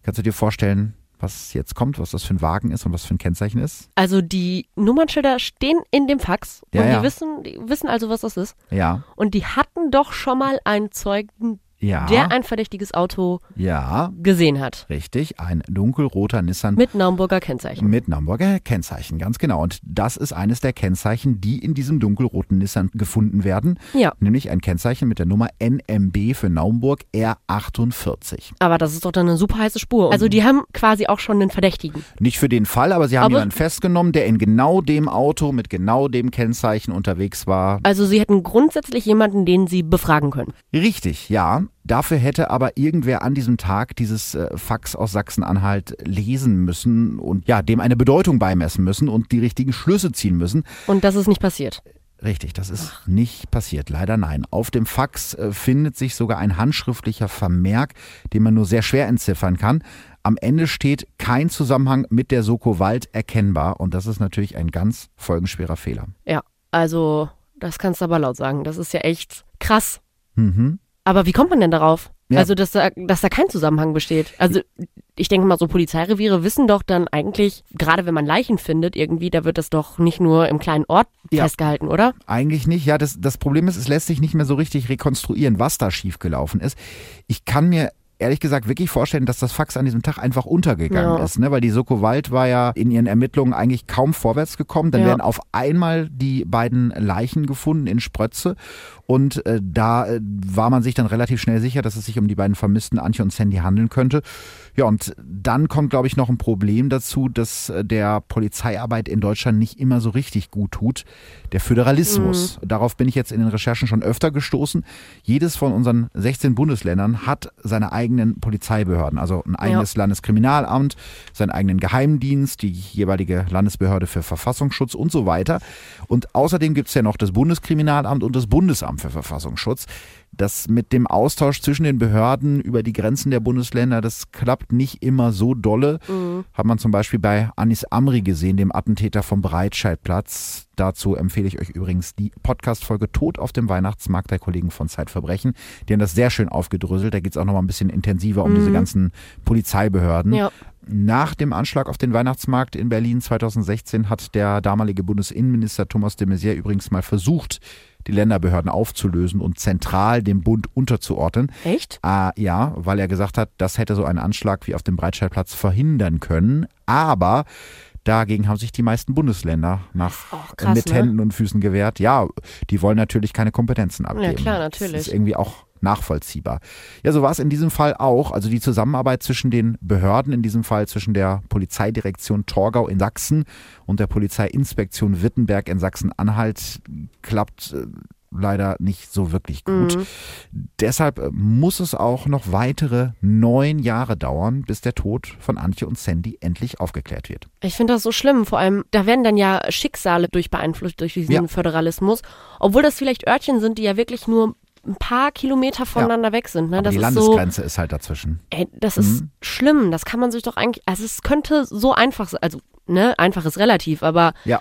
S2: Kannst du dir vorstellen, was jetzt kommt, was das für ein Wagen ist und was für ein Kennzeichen ist?
S3: Also die Nummernschilder stehen in dem Fax ja, und die, ja. Wissen, die wissen also, was das ist.
S2: Ja.
S3: Und die hatten doch schon mal einen Zeugen, ja. der ein verdächtiges Auto
S2: ja.
S3: gesehen hat.
S2: Richtig, ein dunkelroter Nissan.
S3: Mit Naumburger Kennzeichen.
S2: Mit Naumburger Kennzeichen, ganz genau. Und das ist eines der Kennzeichen, die in diesem dunkelroten Nissan gefunden werden.
S3: Ja.
S2: Nämlich ein Kennzeichen mit der Nummer NMB für Naumburg R48.
S3: Aber das ist doch dann eine super heiße Spur. Also die haben quasi auch schon einen Verdächtigen.
S2: Nicht für den Fall, aber sie haben aber jemanden festgenommen, der in genau dem Auto mit genau dem Kennzeichen unterwegs war.
S3: Also sie hätten grundsätzlich jemanden, den sie befragen können.
S2: Richtig, ja. Dafür hätte aber irgendwer an diesem Tag dieses äh, Fax aus Sachsen-Anhalt lesen müssen und ja, dem eine Bedeutung beimessen müssen und die richtigen Schlüsse ziehen müssen.
S3: Und das ist nicht passiert.
S2: Richtig, das ist Ach. nicht passiert, leider nein. Auf dem Fax äh, findet sich sogar ein handschriftlicher Vermerk, den man nur sehr schwer entziffern kann. Am Ende steht kein Zusammenhang mit der Soko Wald erkennbar und das ist natürlich ein ganz folgenschwerer Fehler.
S3: Ja, also das kannst du aber laut sagen. Das ist ja echt krass.
S2: Mhm.
S3: Aber wie kommt man denn darauf? Ja. Also, dass da, dass da kein Zusammenhang besteht. Also, ich denke mal, so Polizeireviere wissen doch dann eigentlich, gerade wenn man Leichen findet, irgendwie, da wird das doch nicht nur im kleinen Ort ja. festgehalten, oder?
S2: Eigentlich nicht. Ja, das, das Problem ist, es lässt sich nicht mehr so richtig rekonstruieren, was da schiefgelaufen ist. Ich kann mir ehrlich gesagt wirklich vorstellen, dass das Fax an diesem Tag einfach untergegangen ja. ist, ne? weil die Soko Wald war ja in ihren Ermittlungen eigentlich kaum vorwärts gekommen. Dann ja. werden auf einmal die beiden Leichen gefunden in Sprötze und äh, da äh, war man sich dann relativ schnell sicher, dass es sich um die beiden vermissten Antje und Sandy handeln könnte. Ja, und dann kommt, glaube ich, noch ein Problem dazu, dass äh, der Polizeiarbeit in Deutschland nicht immer so richtig gut tut. Der Föderalismus. Mhm. Darauf bin ich jetzt in den Recherchen schon öfter gestoßen. Jedes von unseren 16 Bundesländern hat seine eigenen Polizeibehörden, also ein eigenes ja. Landeskriminalamt, seinen eigenen Geheimdienst, die jeweilige Landesbehörde für Verfassungsschutz und so weiter. Und außerdem gibt es ja noch das Bundeskriminalamt und das Bundesamt für Verfassungsschutz. Das mit dem Austausch zwischen den Behörden über die Grenzen der Bundesländer, das klappt nicht immer so dolle. Mhm. Hat man zum Beispiel bei Anis Amri gesehen, dem Attentäter vom Breitscheidplatz. Dazu empfehle ich euch übrigens die Podcast-Folge Tod auf dem Weihnachtsmarkt der Kollegen von Zeitverbrechen. Die haben das sehr schön aufgedröselt. Da geht es auch noch mal ein bisschen intensiver um mhm. diese ganzen Polizeibehörden. Ja. Nach dem Anschlag auf den Weihnachtsmarkt in Berlin 2016 hat der damalige Bundesinnenminister Thomas de Maizière übrigens mal versucht, die Länderbehörden aufzulösen und zentral dem Bund unterzuordnen.
S3: Echt?
S2: Ah, ja, weil er gesagt hat, das hätte so einen Anschlag wie auf dem Breitscheidplatz verhindern können. Aber dagegen haben sich die meisten Bundesländer nach
S3: krass,
S2: mit
S3: ne?
S2: Händen und Füßen gewehrt. Ja, die wollen natürlich keine Kompetenzen abgeben.
S3: klar,
S2: Das
S3: natürlich.
S2: ist irgendwie auch nachvollziehbar. Ja, so war es in diesem Fall auch. Also die Zusammenarbeit zwischen den Behörden, in diesem Fall zwischen der Polizeidirektion Torgau in Sachsen und der Polizeiinspektion Wittenberg in Sachsen-Anhalt klappt äh, leider nicht so wirklich gut.
S3: Mhm.
S2: Deshalb äh, muss es auch noch weitere neun Jahre dauern, bis der Tod von Antje und Sandy endlich aufgeklärt wird.
S3: Ich finde das so schlimm. Vor allem, da werden dann ja Schicksale durch beeinflusst durch diesen
S2: Ja.
S3: Föderalismus. Obwohl das vielleicht Örtchen sind, die ja wirklich nur ein paar Kilometer voneinander weg sind. Ne?
S2: Aber
S3: das
S2: die
S3: ist so,
S2: Landesgrenze ist halt dazwischen.
S3: ey, das ist
S2: Mhm.
S3: schlimm. Das kann man sich doch eigentlich, also es könnte so einfach sein. Also, ne, einfach ist relativ, aber
S2: Ja.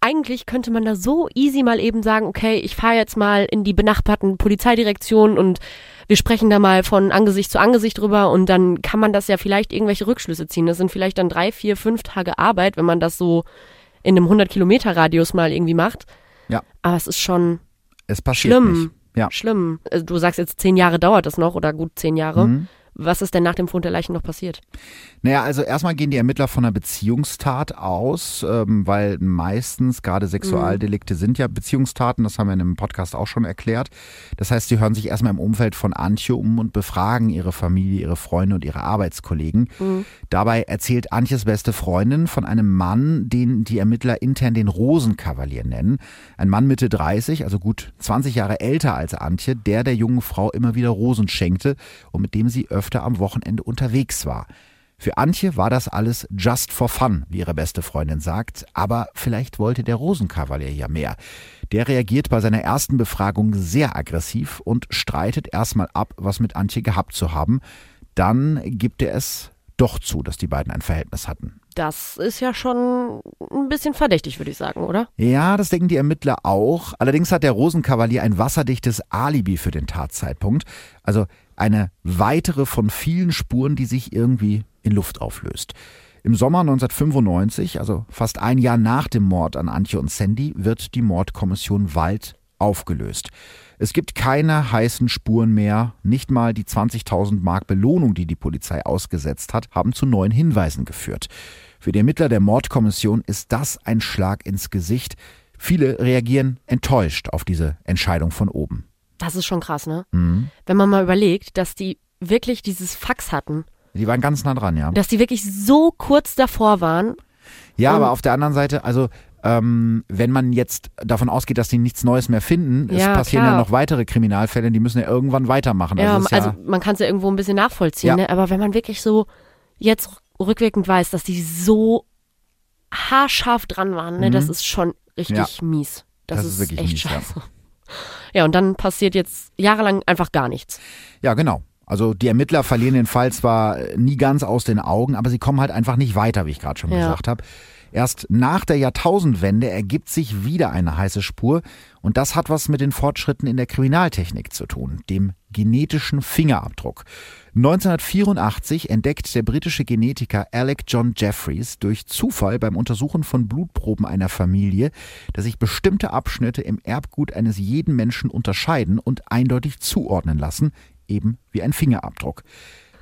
S3: eigentlich könnte man da so easy mal eben sagen, okay, ich fahre jetzt mal in die benachbarten Polizeidirektionen und wir sprechen da mal von Angesicht zu Angesicht drüber und dann kann man das ja vielleicht irgendwelche Rückschlüsse ziehen. Das sind vielleicht dann drei, vier, fünf Tage Arbeit, wenn man das so in einem 100 Kilometer Radius mal irgendwie macht.
S2: Ja.
S3: Aber es ist schon
S2: Es passiert
S3: schlimm.
S2: nicht. Ja.
S3: Schlimm. Also du sagst jetzt zehn Jahre dauert das noch oder gut zehn Jahre.
S2: Mhm.
S3: Was ist denn nach dem Fund der Leichen noch passiert?
S2: Naja, also erstmal gehen die Ermittler von einer Beziehungstat aus, ähm, weil meistens gerade Sexualdelikte sind ja Beziehungstaten, das haben wir in einem Podcast auch schon erklärt. Das heißt, sie hören sich erstmal im Umfeld von Antje um und befragen ihre Familie, ihre Freunde und ihre Arbeitskollegen. Dabei erzählt Antjes beste Freundin von einem Mann, den die Ermittler intern den Rosenkavalier nennen. Ein Mann Mitte 30, also gut 20 Jahre älter als Antje, der der jungen Frau immer wieder Rosen schenkte und mit dem sie öfter am Wochenende unterwegs war. Für Antje war das alles just for fun, wie ihre beste Freundin sagt, aber vielleicht wollte der Rosenkavalier ja mehr. Der reagiert bei seiner ersten Befragung sehr aggressiv und streitet erstmal ab, was mit Antje gehabt zu haben. Dann gibt er es doch zu, dass die beiden ein Verhältnis hatten.
S3: Das ist ja schon ein bisschen verdächtig, würde ich sagen, oder?
S2: Ja, das denken die Ermittler auch. Allerdings hat der Rosenkavalier ein wasserdichtes Alibi für den Tatzeitpunkt. Also eine weitere von vielen Spuren, die sich irgendwie in Luft auflöst. Im Sommer 1995, also fast ein Jahr nach dem Mord an Antje und Sandy, wird die Mordkommission Wald aufgelöst. Es gibt keine heißen Spuren mehr. Nicht mal die 20.000 Mark Belohnung, die die Polizei ausgesetzt hat, haben zu neuen Hinweisen geführt. Für die Ermittler der Mordkommission ist das ein Schlag ins Gesicht. Viele reagieren enttäuscht auf diese Entscheidung von oben.
S3: Das ist schon krass, ne?
S2: Mhm.
S3: Wenn man mal überlegt, dass die wirklich dieses Fax hatten,
S2: Die waren ganz nah dran, ja.
S3: dass die wirklich so kurz davor waren.
S2: Ja, aber auf der anderen Seite, also ähm, wenn man jetzt davon ausgeht, dass die nichts Neues mehr finden, es
S3: Ja,
S2: passieren
S3: klar.
S2: ja noch weitere Kriminalfälle, die müssen ja irgendwann weitermachen.
S3: Ja,
S2: Also, es ist
S3: also
S2: ja,
S3: man kann es ja irgendwo ein bisschen nachvollziehen,
S2: Ja.
S3: ne? aber wenn man wirklich so jetzt rückwirkend weiß, dass die so haarscharf dran waren, ne? das ist schon richtig
S2: Mhm. Ja.
S3: mies. Das,
S2: Das ist wirklich
S3: echt
S2: mies, ja.
S3: scheiße. Ja. und dann passiert jetzt jahrelang einfach gar nichts.
S2: ja, genau. Also die Ermittler verlieren den Fall zwar nie ganz aus den Augen, aber sie kommen halt einfach nicht weiter, wie ich gerade schon
S3: Ja.
S2: gesagt habe. Erst nach der Jahrtausendwende ergibt sich wieder eine heiße Spur und das hat was mit den Fortschritten in der Kriminaltechnik zu tun, dem genetischen Fingerabdruck. 1984 entdeckt der britische Genetiker Alec John Jeffreys durch Zufall beim Untersuchen von Blutproben einer Familie, dass sich bestimmte Abschnitte im Erbgut eines jeden Menschen unterscheiden und eindeutig zuordnen lassen, eben wie ein Fingerabdruck.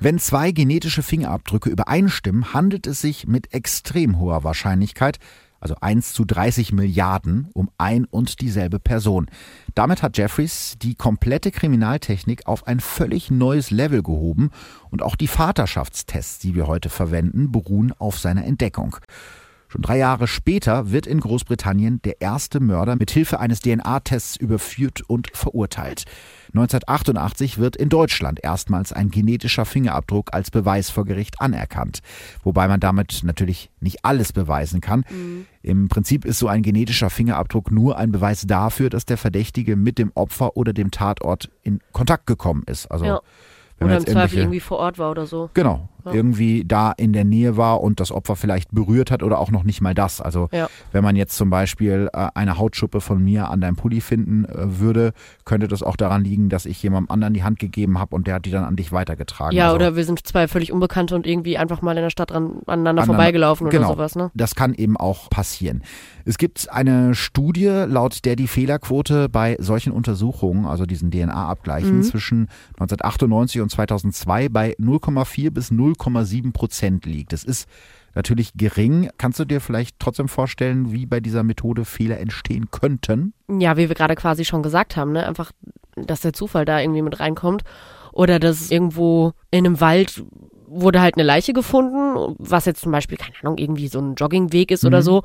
S2: Wenn zwei genetische Fingerabdrücke übereinstimmen, handelt es sich mit extrem hoher Wahrscheinlichkeit, also 1 zu 30 Milliarden, um ein und dieselbe Person. Damit hat Jeffries die komplette Kriminaltechnik auf ein völlig neues Level gehoben und auch die Vaterschaftstests, die wir heute verwenden, beruhen auf seiner Entdeckung. Schon drei Jahre später wird in Großbritannien der erste Mörder mit Hilfe eines DNA-Tests überführt und verurteilt. 1988 wird in Deutschland erstmals ein genetischer Fingerabdruck als Beweis vor Gericht anerkannt. Wobei man damit natürlich nicht alles beweisen kann. Im Prinzip ist so ein genetischer Fingerabdruck nur ein Beweis dafür, dass der Verdächtige mit dem Opfer oder dem Tatort in Kontakt gekommen ist. Also
S3: Ja.
S2: wenn
S3: Oder im Zweifel irgendwie vor Ort war oder so.
S2: Genau.
S3: Ja.
S2: irgendwie da in der Nähe war und das Opfer vielleicht berührt hat oder auch noch nicht mal das. Also
S3: Ja.
S2: wenn man jetzt zum Beispiel äh, eine Hautschuppe von mir an deinem Pulli finden äh, würde, könnte das auch daran liegen, dass ich jemandem anderen die Hand gegeben habe und der hat die dann an dich weitergetragen.
S3: Ja,
S2: Also
S3: oder wir sind zwei völlig Unbekannte und irgendwie einfach mal in der Stadt ran, aneinander
S2: Aneinander-
S3: vorbeigelaufen
S2: genau.
S3: oder sowas, ne?
S2: Das kann eben auch passieren. Es gibt eine Studie, laut der die Fehlerquote bei solchen Untersuchungen, also diesen DNA-Abgleichen
S3: Mhm.
S2: zwischen 1998 und 2002 bei 0,4 bis 0,7 Prozent liegt. Das ist natürlich gering. Kannst du dir vielleicht trotzdem vorstellen, wie bei dieser Methode Fehler entstehen könnten?
S3: Ja, wie wir gerade quasi schon gesagt haben, ne? Einfach, dass der Zufall da irgendwie mit reinkommt. Oder dass irgendwo in einem Wald wurde halt eine Leiche gefunden, was jetzt zum Beispiel, keine Ahnung, irgendwie so ein Joggingweg ist oder
S2: Mhm.
S3: so.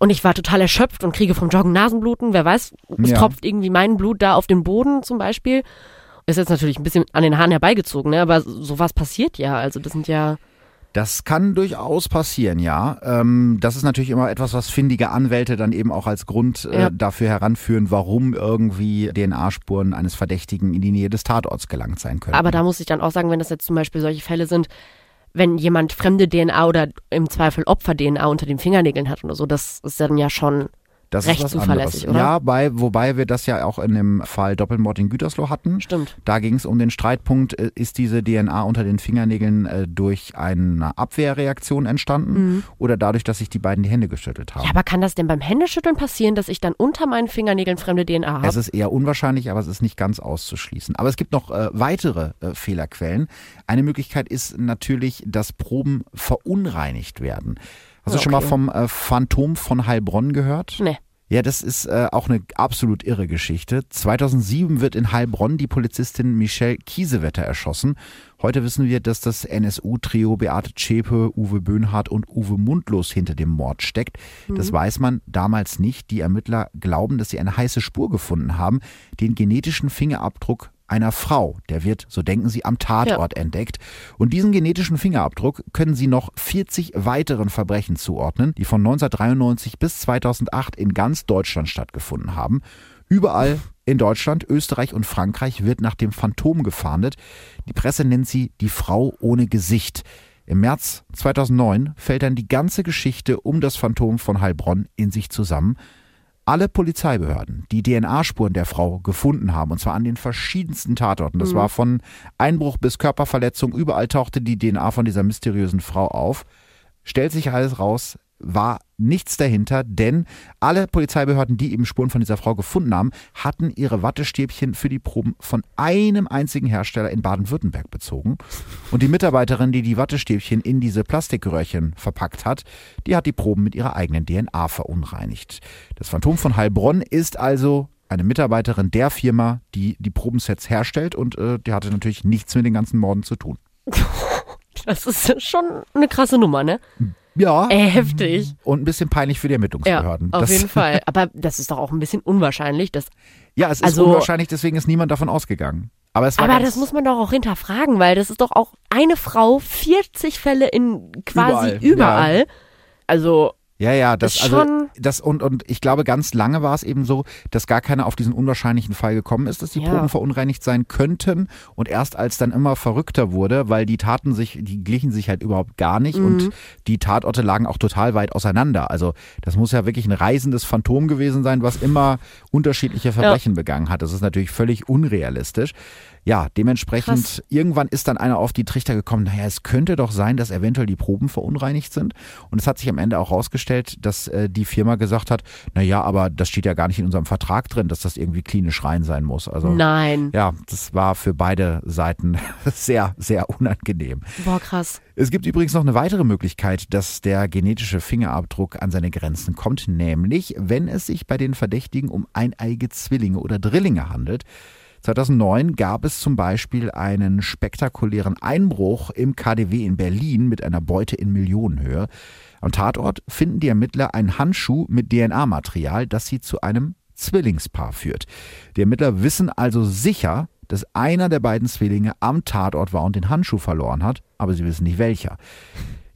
S3: Und ich war total erschöpft und kriege vom Joggen Nasenbluten. Wer weiß, es
S2: Ja.
S3: tropft irgendwie mein Blut da auf den Boden zum Beispiel. Ist jetzt natürlich ein bisschen an den Haaren herbeigezogen, ne? Aber sowas passiert ja. Also das sind ja.
S2: Das kann durchaus passieren, ja. Ähm, das ist natürlich immer etwas, was findige Anwälte dann eben auch als Grund äh,
S3: Ja.
S2: dafür heranführen, warum irgendwie DNA-Spuren eines Verdächtigen in die Nähe des Tatorts gelangt sein können.
S3: Aber da muss ich dann auch sagen, wenn das jetzt zum Beispiel solche Fälle sind, wenn jemand fremde DNA oder im Zweifel Opfer-DNA unter den Fingernägeln hat oder so, das ist dann ja schon.
S2: Das
S3: recht
S2: ist was anderes.
S3: oder?
S2: Ja, bei, wobei wir das ja auch in dem Fall Doppelmord in Gütersloh hatten.
S3: Stimmt.
S2: Da ging es um den Streitpunkt, äh, ist diese DNA unter den Fingernägeln äh, durch eine Abwehrreaktion entstanden oder dadurch, dass sich die beiden die Hände geschüttelt haben?
S3: Mhm. Ja, aber kann das denn beim Händeschütteln passieren, dass ich dann unter meinen Fingernägeln fremde DNA
S2: Es
S3: habe?
S2: ist eher unwahrscheinlich, aber es ist nicht ganz auszuschließen. Aber es gibt noch äh, weitere äh, Fehlerquellen. Eine Möglichkeit ist natürlich, dass Proben verunreinigt werden. Hast du schon mal
S3: Okay.
S2: vom äh, Phantom von Heilbronn gehört?
S3: Nee.
S2: Ja, das ist äh, auch eine absolut irre Geschichte. 2007 wird in Heilbronn die Polizistin Michelle Kiesewetter erschossen. Heute wissen wir, dass das NSU-Trio Beate Zschäpe, Uwe Böhnhardt und Uwe Mundlos hinter dem Mord steckt. Das weiß man damals nicht. Die Ermittler glauben, dass sie eine heiße Spur gefunden haben, den genetischen Fingerabdruck einer Frau. Der wird, so denken sie, am Tatort entdeckt. Und diesen genetischen Fingerabdruck können sie noch 40 weiteren Verbrechen zuordnen, die von 1993 bis 2008 in ganz Deutschland stattgefunden haben. Überall in Deutschland, Österreich und Frankreich wird nach dem Phantom gefahndet. Die Presse nennt sie die Frau ohne Gesicht. Im März 2009 fällt dann die ganze Geschichte um das Phantom von Heilbronn in sich zusammen. Alle Polizeibehörden, die DNA-Spuren der Frau gefunden haben, und zwar an den verschiedensten Tatorten, das war von Einbruch bis Körperverletzung, überall tauchte die DNA von dieser mysteriösen Frau auf, stellt sich alles raus, war nichts dahinter, denn alle Polizeibehörden, die eben Spuren von dieser Frau gefunden haben, hatten ihre Wattestäbchen für die Proben von einem einzigen Hersteller in Baden-Württemberg bezogen. Und die Mitarbeiterin, die die Wattestäbchen in diese Plastikröhrchen verpackt hat, die hat die Proben mit ihrer eigenen DNA verunreinigt. Das Phantom von Heilbronn ist also eine Mitarbeiterin der Firma, die die Probensets herstellt und äh, die hatte natürlich nichts mit den ganzen Morden zu tun.
S3: Das ist schon eine krasse Nummer, ne?
S2: Ja.
S3: Ey, heftig.
S2: Und ein bisschen peinlich für die
S3: Ja,
S2: Ermittlungsbehörden.
S3: auf
S2: das,
S3: jeden Fall. Aber das ist doch auch ein bisschen unwahrscheinlich. Dass,
S2: Ja, es ist
S3: Also-
S2: unwahrscheinlich, deswegen ist niemand davon ausgegangen. Aber es war
S3: aber das muss man doch auch hinterfragen, weil das ist doch auch eine Frau, 40 Fälle in quasi
S2: Überall,
S3: überall. Also,
S2: Ja, ja, das,
S3: Ist
S2: also, das und, und ich glaube, ganz lange war es eben so, dass gar keiner auf diesen unwahrscheinlichen Fall gekommen ist, dass die
S3: Ja.
S2: Proben verunreinigt sein könnten. Und erst als dann immer verrückter wurde, weil die Taten sich, die glichen sich halt überhaupt gar nicht
S3: Mhm.
S2: und die Tatorte lagen auch total weit auseinander. Also, das muss ja wirklich ein reisendes Phantom gewesen sein, was immer unterschiedliche Verbrechen begangen hat. Das ist natürlich völlig unrealistisch. Ja, dementsprechend,
S3: Krass.
S2: irgendwann ist dann einer auf die Trichter gekommen, naja, es könnte doch sein, dass eventuell die Proben verunreinigt sind. Und es hat sich am Ende auch rausgestellt, dass äh, die Firma gesagt hat, naja, aber das steht ja gar nicht in unserem Vertrag drin, dass das irgendwie klinisch rein sein muss. Also
S3: nein.
S2: ja, das war für beide Seiten sehr, sehr unangenehm.
S3: Boah, krass.
S2: Es gibt übrigens noch eine weitere Möglichkeit, dass der genetische Fingerabdruck an seine Grenzen kommt, nämlich wenn es sich bei den Verdächtigen um eineige Zwillinge oder Drillinge handelt. 2009 gab es zum Beispiel einen spektakulären Einbruch im KDW in Berlin mit einer Beute in Millionenhöhe. Am Tatort finden die Ermittler einen Handschuh mit DNA-Material, das sie zu einem Zwillingspaar führt. Die Ermittler wissen also sicher, dass einer der beiden Zwillinge am Tatort war und den Handschuh verloren hat, aber sie wissen nicht welcher.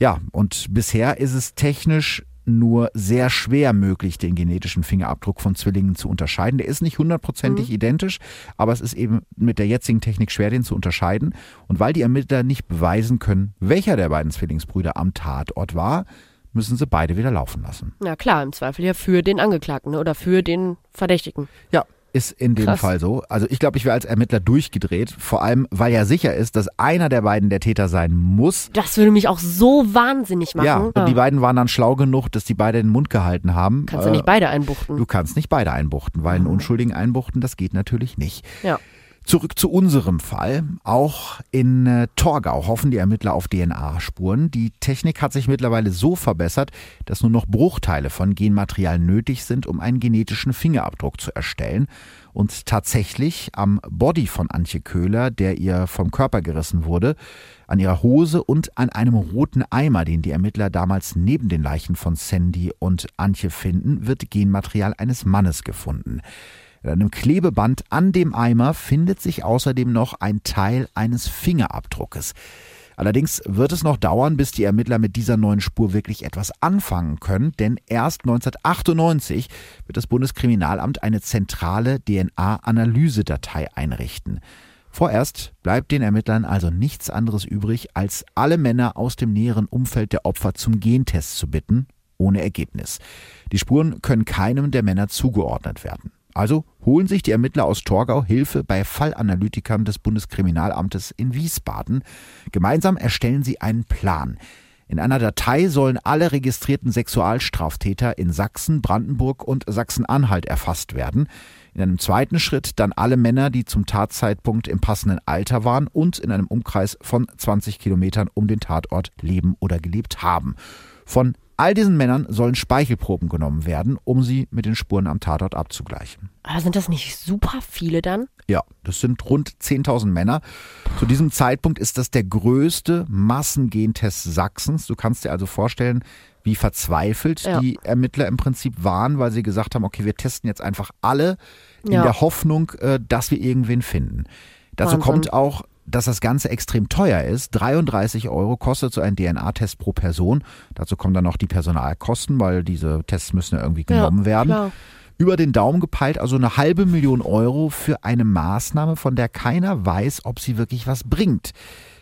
S2: Ja, und bisher ist es technisch nur sehr schwer möglich, den genetischen Fingerabdruck von Zwillingen zu unterscheiden. Der ist nicht hundertprozentig mhm. identisch, aber es ist eben mit der jetzigen Technik schwer, den zu unterscheiden. Und weil die Ermittler nicht beweisen können, welcher der beiden Zwillingsbrüder am Tatort war, müssen sie beide wieder laufen lassen.
S3: Na klar, im Zweifel ja für den Angeklagten oder für den Verdächtigen.
S2: Ja, ist in dem Krass. Fall so. Also ich glaube, ich wäre als Ermittler durchgedreht, vor allem, weil ja sicher ist, dass einer der beiden der Täter sein muss.
S3: Das würde mich auch so wahnsinnig machen.
S2: Ja, und die beiden waren dann schlau genug, dass die beide den Mund gehalten haben.
S3: Kannst du nicht beide einbuchten?
S2: Du kannst nicht beide einbuchten, weil einen mhm. Unschuldigen einbuchten, das geht natürlich nicht.
S3: Ja.
S2: Zurück zu unserem Fall. Auch in äh, Torgau hoffen die Ermittler auf DNA-Spuren. Die Technik hat sich mittlerweile so verbessert, dass nur noch Bruchteile von Genmaterial nötig sind, um einen genetischen Fingerabdruck zu erstellen. Und tatsächlich am Body von Antje Köhler, der ihr vom Körper gerissen wurde, an ihrer Hose und an einem roten Eimer, den die Ermittler damals neben den Leichen von Sandy und Antje finden, wird Genmaterial eines Mannes gefunden. In einem Klebeband an dem Eimer findet sich außerdem noch ein Teil eines Fingerabdruckes. Allerdings wird es noch dauern, bis die Ermittler mit dieser neuen Spur wirklich etwas anfangen können, denn erst 1998 wird das Bundeskriminalamt eine zentrale DNA-Analysedatei einrichten. Vorerst bleibt den Ermittlern also nichts anderes übrig, als alle Männer aus dem näheren Umfeld der Opfer zum Gentest zu bitten, ohne Ergebnis. Die Spuren können keinem der Männer zugeordnet werden. Also holen sich die Ermittler aus Torgau Hilfe bei Fallanalytikern des Bundeskriminalamtes in Wiesbaden. Gemeinsam erstellen sie einen Plan. In einer Datei sollen alle registrierten Sexualstraftäter in Sachsen, Brandenburg und Sachsen-Anhalt erfasst werden. In einem zweiten Schritt dann alle Männer, die zum Tatzeitpunkt im passenden Alter waren und in einem Umkreis von 20 Kilometern um den Tatort leben oder gelebt haben. Von All diesen Männern sollen Speichelproben genommen werden, um sie mit den Spuren am Tatort abzugleichen.
S3: Aber sind das nicht super viele dann?
S2: Ja, das sind rund 10.000 Männer. Zu diesem Zeitpunkt ist das der größte Massengentest Sachsens. Du kannst dir also vorstellen, wie verzweifelt ja. die Ermittler im Prinzip waren, weil sie gesagt haben, okay, wir testen jetzt einfach alle in ja. der Hoffnung, äh, dass wir irgendwen finden. Dazu Wahnsinn. kommt auch, dass das Ganze extrem teuer ist. 33 Euro kostet so ein DNA-Test pro Person. Dazu kommen dann noch die Personalkosten, weil diese Tests müssen ja irgendwie genommen ja, werden. Klar. Über den Daumen gepeilt, also eine halbe Million Euro für eine Maßnahme, von der keiner weiß, ob sie wirklich was bringt.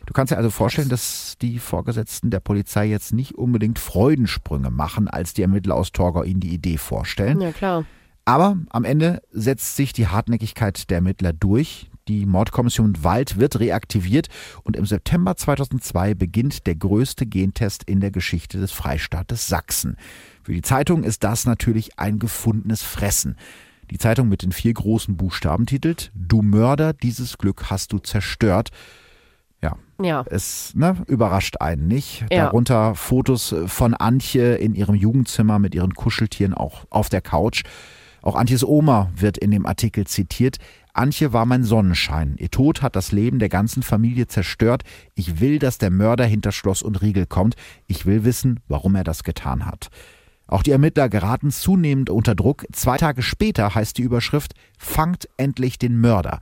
S2: Du kannst dir also vorstellen, dass die Vorgesetzten der Polizei jetzt nicht unbedingt Freudensprünge machen, als die Ermittler aus Torgau ihnen die Idee vorstellen.
S3: Ja, klar.
S2: Aber am Ende setzt sich die Hartnäckigkeit der Ermittler durch. Die Mordkommission Wald wird reaktiviert und im September 2002 beginnt der größte Gentest in der Geschichte des Freistaates Sachsen. Für die Zeitung ist das natürlich ein gefundenes Fressen. Die Zeitung mit den vier großen Buchstaben titelt Du Mörder, dieses Glück hast du zerstört. Ja.
S3: ja.
S2: Es ne, überrascht einen nicht. Ja. Darunter Fotos von Antje in ihrem Jugendzimmer mit ihren Kuscheltieren auch auf der Couch. Auch Antjes Oma wird in dem Artikel zitiert. Antje war mein Sonnenschein. Ihr Tod hat das Leben der ganzen Familie zerstört. Ich will, dass der Mörder hinter Schloss und Riegel kommt. Ich will wissen, warum er das getan hat. Auch die Ermittler geraten zunehmend unter Druck. Zwei Tage später heißt die Überschrift Fangt endlich den Mörder.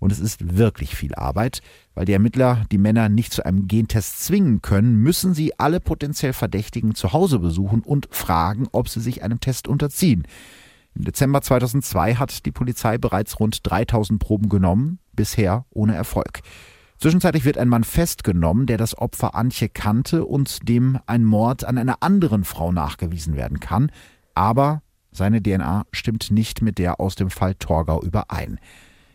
S2: Und es ist wirklich viel Arbeit. Weil die Ermittler die Männer nicht zu einem Gentest zwingen können, müssen sie alle potenziell Verdächtigen zu Hause besuchen und fragen, ob sie sich einem Test unterziehen. Im Dezember 2002 hat die Polizei bereits rund 3000 Proben genommen, bisher ohne Erfolg. Zwischenzeitlich wird ein Mann festgenommen, der das Opfer Antje kannte und dem ein Mord an einer anderen Frau nachgewiesen werden kann. Aber seine DNA stimmt nicht mit der aus dem Fall Torgau überein.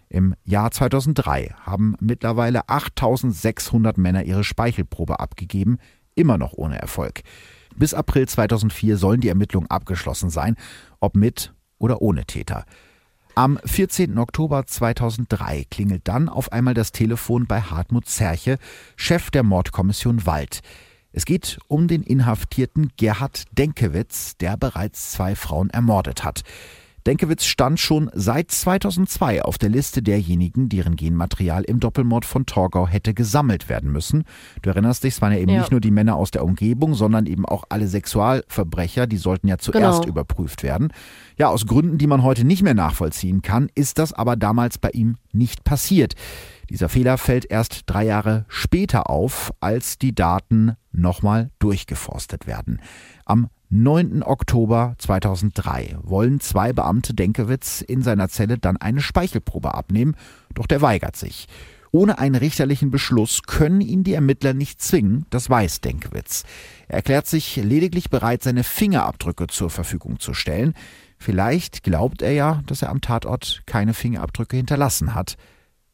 S2: Im Jahr 2003 haben mittlerweile 8600 Männer ihre Speichelprobe abgegeben, immer noch ohne Erfolg. Bis April 2004 sollen die Ermittlungen abgeschlossen sein, ob mit oder ohne Täter. Am 14. Oktober 2003 klingelt dann auf einmal das Telefon bei Hartmut Zerche, Chef der Mordkommission Wald. Es geht um den Inhaftierten Gerhard Denkewitz, der bereits zwei Frauen ermordet hat. Denkewitz stand schon seit 2002 auf der Liste derjenigen, deren Genmaterial im Doppelmord von Torgau hätte gesammelt werden müssen. Du erinnerst dich, es waren ja eben ja. nicht nur die Männer aus der Umgebung, sondern eben auch alle Sexualverbrecher, die sollten ja zuerst genau. überprüft werden. Ja, aus Gründen, die man heute nicht mehr nachvollziehen kann, ist das aber damals bei ihm nicht passiert. Dieser Fehler fällt erst drei Jahre später auf, als die Daten nochmal durchgeforstet werden. Am 9. Oktober 2003 wollen zwei Beamte Denkewitz in seiner Zelle dann eine Speichelprobe abnehmen, doch der weigert sich. Ohne einen richterlichen Beschluss können ihn die Ermittler nicht zwingen, das weiß Denkewitz. Er erklärt sich lediglich bereit, seine Fingerabdrücke zur Verfügung zu stellen. Vielleicht glaubt er ja, dass er am Tatort keine Fingerabdrücke hinterlassen hat.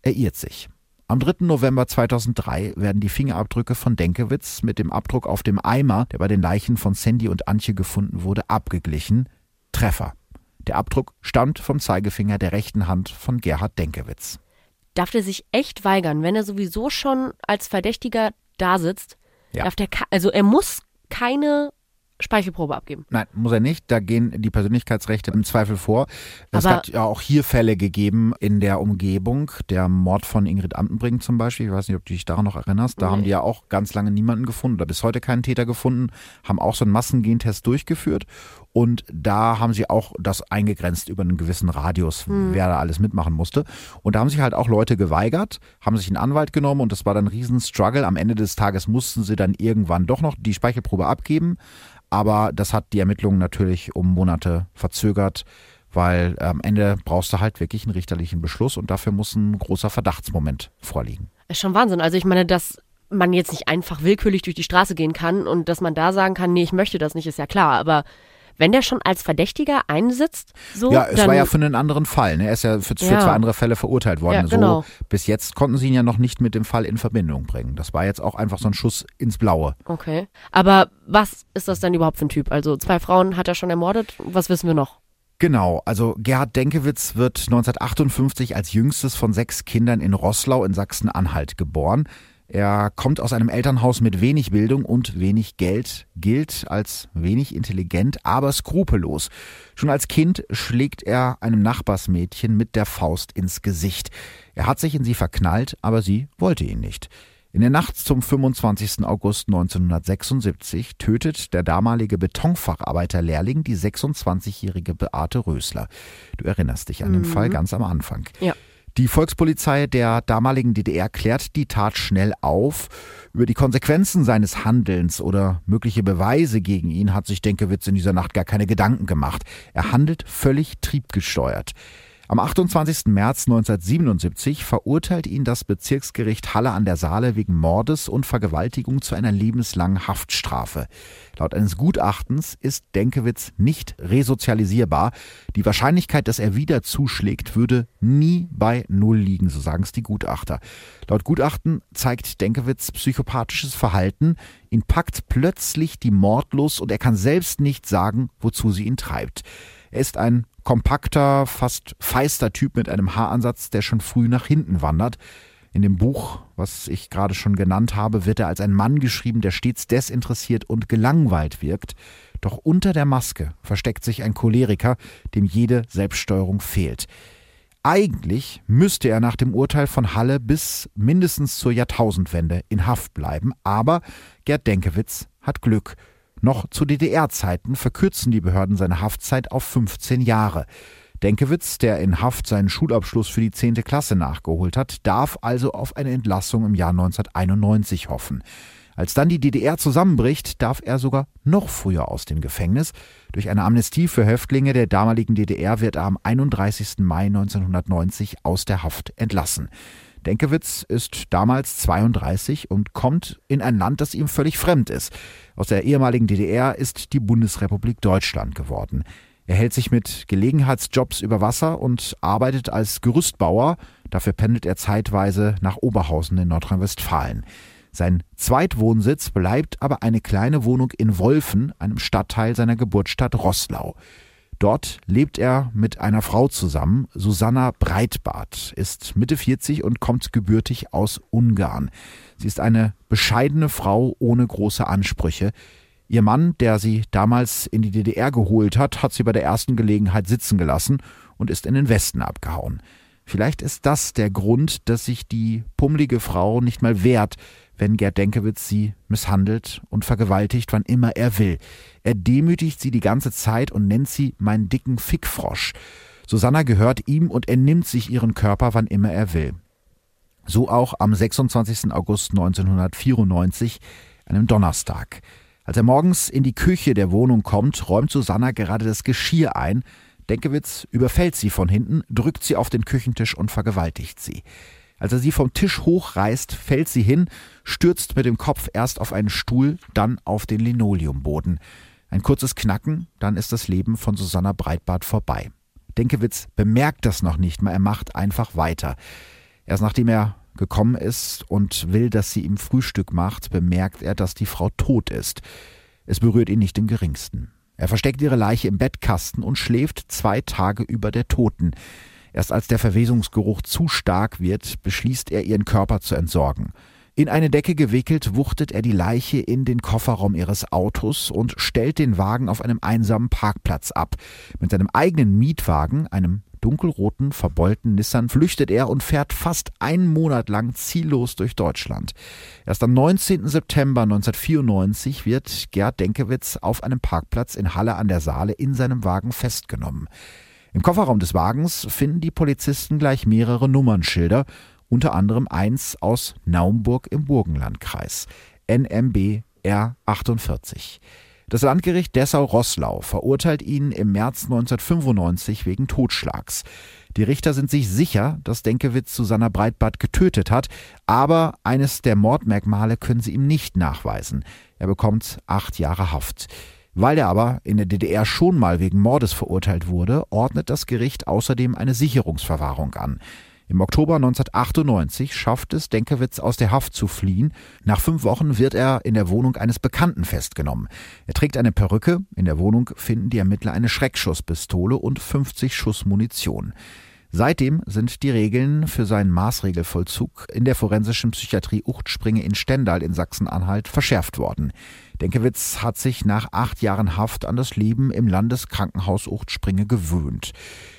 S2: Er irrt sich. Am 3. November 2003 werden die Fingerabdrücke von Denkewitz mit dem Abdruck auf dem Eimer, der bei den Leichen von Sandy und Antje gefunden wurde, abgeglichen. Treffer. Der Abdruck stammt vom Zeigefinger der rechten Hand von Gerhard Denkewitz.
S3: Darf der sich echt weigern, wenn er sowieso schon als Verdächtiger da sitzt? Ja. Darf der, also er muss keine Speichelprobe abgeben.
S2: Nein, muss er nicht. Da gehen die Persönlichkeitsrechte im Zweifel vor. Es hat ja auch hier Fälle gegeben in der Umgebung. Der Mord von Ingrid Amtenbrink zum Beispiel. Ich weiß nicht, ob du dich daran noch erinnerst. Da nee. haben die ja auch ganz lange niemanden gefunden oder bis heute keinen Täter gefunden. Haben auch so einen Massengentest durchgeführt. Und da haben sie auch das eingegrenzt über einen gewissen Radius, hm. wer da alles mitmachen musste. Und da haben sich halt auch Leute geweigert, haben sich einen Anwalt genommen und das war dann ein Riesenstruggle. Am Ende des Tages mussten sie dann irgendwann doch noch die Speichelprobe abgeben aber das hat die Ermittlungen natürlich um Monate verzögert, weil am Ende brauchst du halt wirklich einen richterlichen Beschluss und dafür muss ein großer Verdachtsmoment vorliegen.
S3: ist schon Wahnsinn. Also ich meine, dass man jetzt nicht einfach willkürlich durch die Straße gehen kann und dass man da sagen kann, nee, ich möchte das nicht, ist ja klar. Aber wenn der schon als Verdächtiger einsitzt, so.
S2: Ja, es war ja für einen anderen Fall. Ne? Er ist ja für, für ja. zwei andere Fälle verurteilt worden. Ja, genau. So, bis jetzt konnten sie ihn ja noch nicht mit dem Fall in Verbindung bringen. Das war jetzt auch einfach so ein Schuss ins Blaue.
S3: Okay. Aber was ist das denn überhaupt für ein Typ? Also zwei Frauen hat er schon ermordet. Was wissen wir noch?
S2: Genau, also Gerhard Denkewitz wird 1958 als jüngstes von sechs Kindern in Roßlau in Sachsen-Anhalt geboren. Er kommt aus einem Elternhaus mit wenig Bildung und wenig Geld, gilt als wenig intelligent, aber skrupellos. Schon als Kind schlägt er einem Nachbarsmädchen mit der Faust ins Gesicht. Er hat sich in sie verknallt, aber sie wollte ihn nicht. In der Nacht zum 25. August 1976 tötet der damalige Betonfacharbeiterlehrling die 26-jährige Beate Rösler. Du erinnerst dich an den mhm. Fall ganz am Anfang.
S3: Ja.
S2: Die Volkspolizei der damaligen DDR klärt die Tat schnell auf. Über die Konsequenzen seines Handelns oder mögliche Beweise gegen ihn hat sich Denkewitz in dieser Nacht gar keine Gedanken gemacht. Er handelt völlig triebgesteuert. Am 28. März 1977 verurteilt ihn das Bezirksgericht Halle an der Saale wegen Mordes und Vergewaltigung zu einer lebenslangen Haftstrafe. Laut eines Gutachtens ist Denkewitz nicht resozialisierbar. Die Wahrscheinlichkeit, dass er wieder zuschlägt, würde nie bei Null liegen, so sagen es die Gutachter. Laut Gutachten zeigt Denkewitz psychopathisches Verhalten. Ihn packt plötzlich die Mordlust und er kann selbst nicht sagen, wozu sie ihn treibt. Er ist ein kompakter, fast feister Typ mit einem Haaransatz, der schon früh nach hinten wandert. In dem Buch, was ich gerade schon genannt habe, wird er als ein Mann geschrieben, der stets desinteressiert und gelangweilt wirkt. Doch unter der Maske versteckt sich ein Choleriker, dem jede Selbststeuerung fehlt. Eigentlich müsste er nach dem Urteil von Halle bis mindestens zur Jahrtausendwende in Haft bleiben, aber Gerd Denkewitz hat Glück. Noch zu DDR-Zeiten verkürzen die Behörden seine Haftzeit auf 15 Jahre. Denkewitz, der in Haft seinen Schulabschluss für die 10. Klasse nachgeholt hat, darf also auf eine Entlassung im Jahr 1991 hoffen. Als dann die DDR zusammenbricht, darf er sogar noch früher aus dem Gefängnis. Durch eine Amnestie für Häftlinge der damaligen DDR wird er am 31. Mai 1990 aus der Haft entlassen. Denkewitz ist damals 32 und kommt in ein Land, das ihm völlig fremd ist. Aus der ehemaligen DDR ist die Bundesrepublik Deutschland geworden. Er hält sich mit Gelegenheitsjobs über Wasser und arbeitet als Gerüstbauer. Dafür pendelt er zeitweise nach Oberhausen in Nordrhein-Westfalen. Sein Zweitwohnsitz bleibt aber eine kleine Wohnung in Wolfen, einem Stadtteil seiner Geburtsstadt Roßlau. Dort lebt er mit einer Frau zusammen. Susanna Breitbart ist Mitte 40 und kommt gebürtig aus Ungarn. Sie ist eine bescheidene Frau ohne große Ansprüche. Ihr Mann, der sie damals in die DDR geholt hat, hat sie bei der ersten Gelegenheit sitzen gelassen und ist in den Westen abgehauen. Vielleicht ist das der Grund, dass sich die pummelige Frau nicht mal wehrt, wenn Gerd Denkewitz sie misshandelt und vergewaltigt, wann immer er will. Er demütigt sie die ganze Zeit und nennt sie meinen dicken Fickfrosch. Susanna gehört ihm und er nimmt sich ihren Körper, wann immer er will. So auch am 26. August 1994, einem Donnerstag. Als er morgens in die Küche der Wohnung kommt, räumt Susanna gerade das Geschirr ein. Denkewitz überfällt sie von hinten, drückt sie auf den Küchentisch und vergewaltigt sie. Als er sie vom Tisch hochreißt, fällt sie hin, stürzt mit dem Kopf erst auf einen Stuhl, dann auf den Linoleumboden. Ein kurzes Knacken, dann ist das Leben von Susanna Breitbart vorbei. Denkewitz bemerkt das noch nicht mal, er macht einfach weiter. Erst nachdem er gekommen ist und will, dass sie ihm Frühstück macht, bemerkt er, dass die Frau tot ist. Es berührt ihn nicht im geringsten. Er versteckt ihre Leiche im Bettkasten und schläft zwei Tage über der Toten. Erst als der Verwesungsgeruch zu stark wird, beschließt er, ihren Körper zu entsorgen. In eine Decke gewickelt, wuchtet er die Leiche in den Kofferraum ihres Autos und stellt den Wagen auf einem einsamen Parkplatz ab. Mit seinem eigenen Mietwagen, einem dunkelroten, verbeulten Nissan, flüchtet er und fährt fast einen Monat lang ziellos durch Deutschland. Erst am 19. September 1994 wird Gerd Denkewitz auf einem Parkplatz in Halle an der Saale in seinem Wagen festgenommen. Im Kofferraum des Wagens finden die Polizisten gleich mehrere Nummernschilder, unter anderem eins aus Naumburg im Burgenlandkreis, NMB R48. Das Landgericht Dessau-Rosslau verurteilt ihn im März 1995 wegen Totschlags. Die Richter sind sich sicher, dass Denkewitz Susanna Breitbart getötet hat, aber eines der Mordmerkmale können sie ihm nicht nachweisen. Er bekommt acht Jahre Haft. Weil er aber in der DDR schon mal wegen Mordes verurteilt wurde, ordnet das Gericht außerdem eine Sicherungsverwahrung an. Im Oktober 1998 schafft es Denkewitz aus der Haft zu fliehen. Nach fünf Wochen wird er in der Wohnung eines Bekannten festgenommen. Er trägt eine Perücke. In der Wohnung finden die Ermittler eine Schreckschusspistole und 50 Schuss Munition. Seitdem sind die Regeln für seinen Maßregelvollzug in der forensischen Psychiatrie Uchtspringe in Stendal in Sachsen-Anhalt verschärft worden. Denkewitz hat sich nach acht Jahren Haft an das Leben im Landeskrankenhaus Uchtspringe gewöhnt.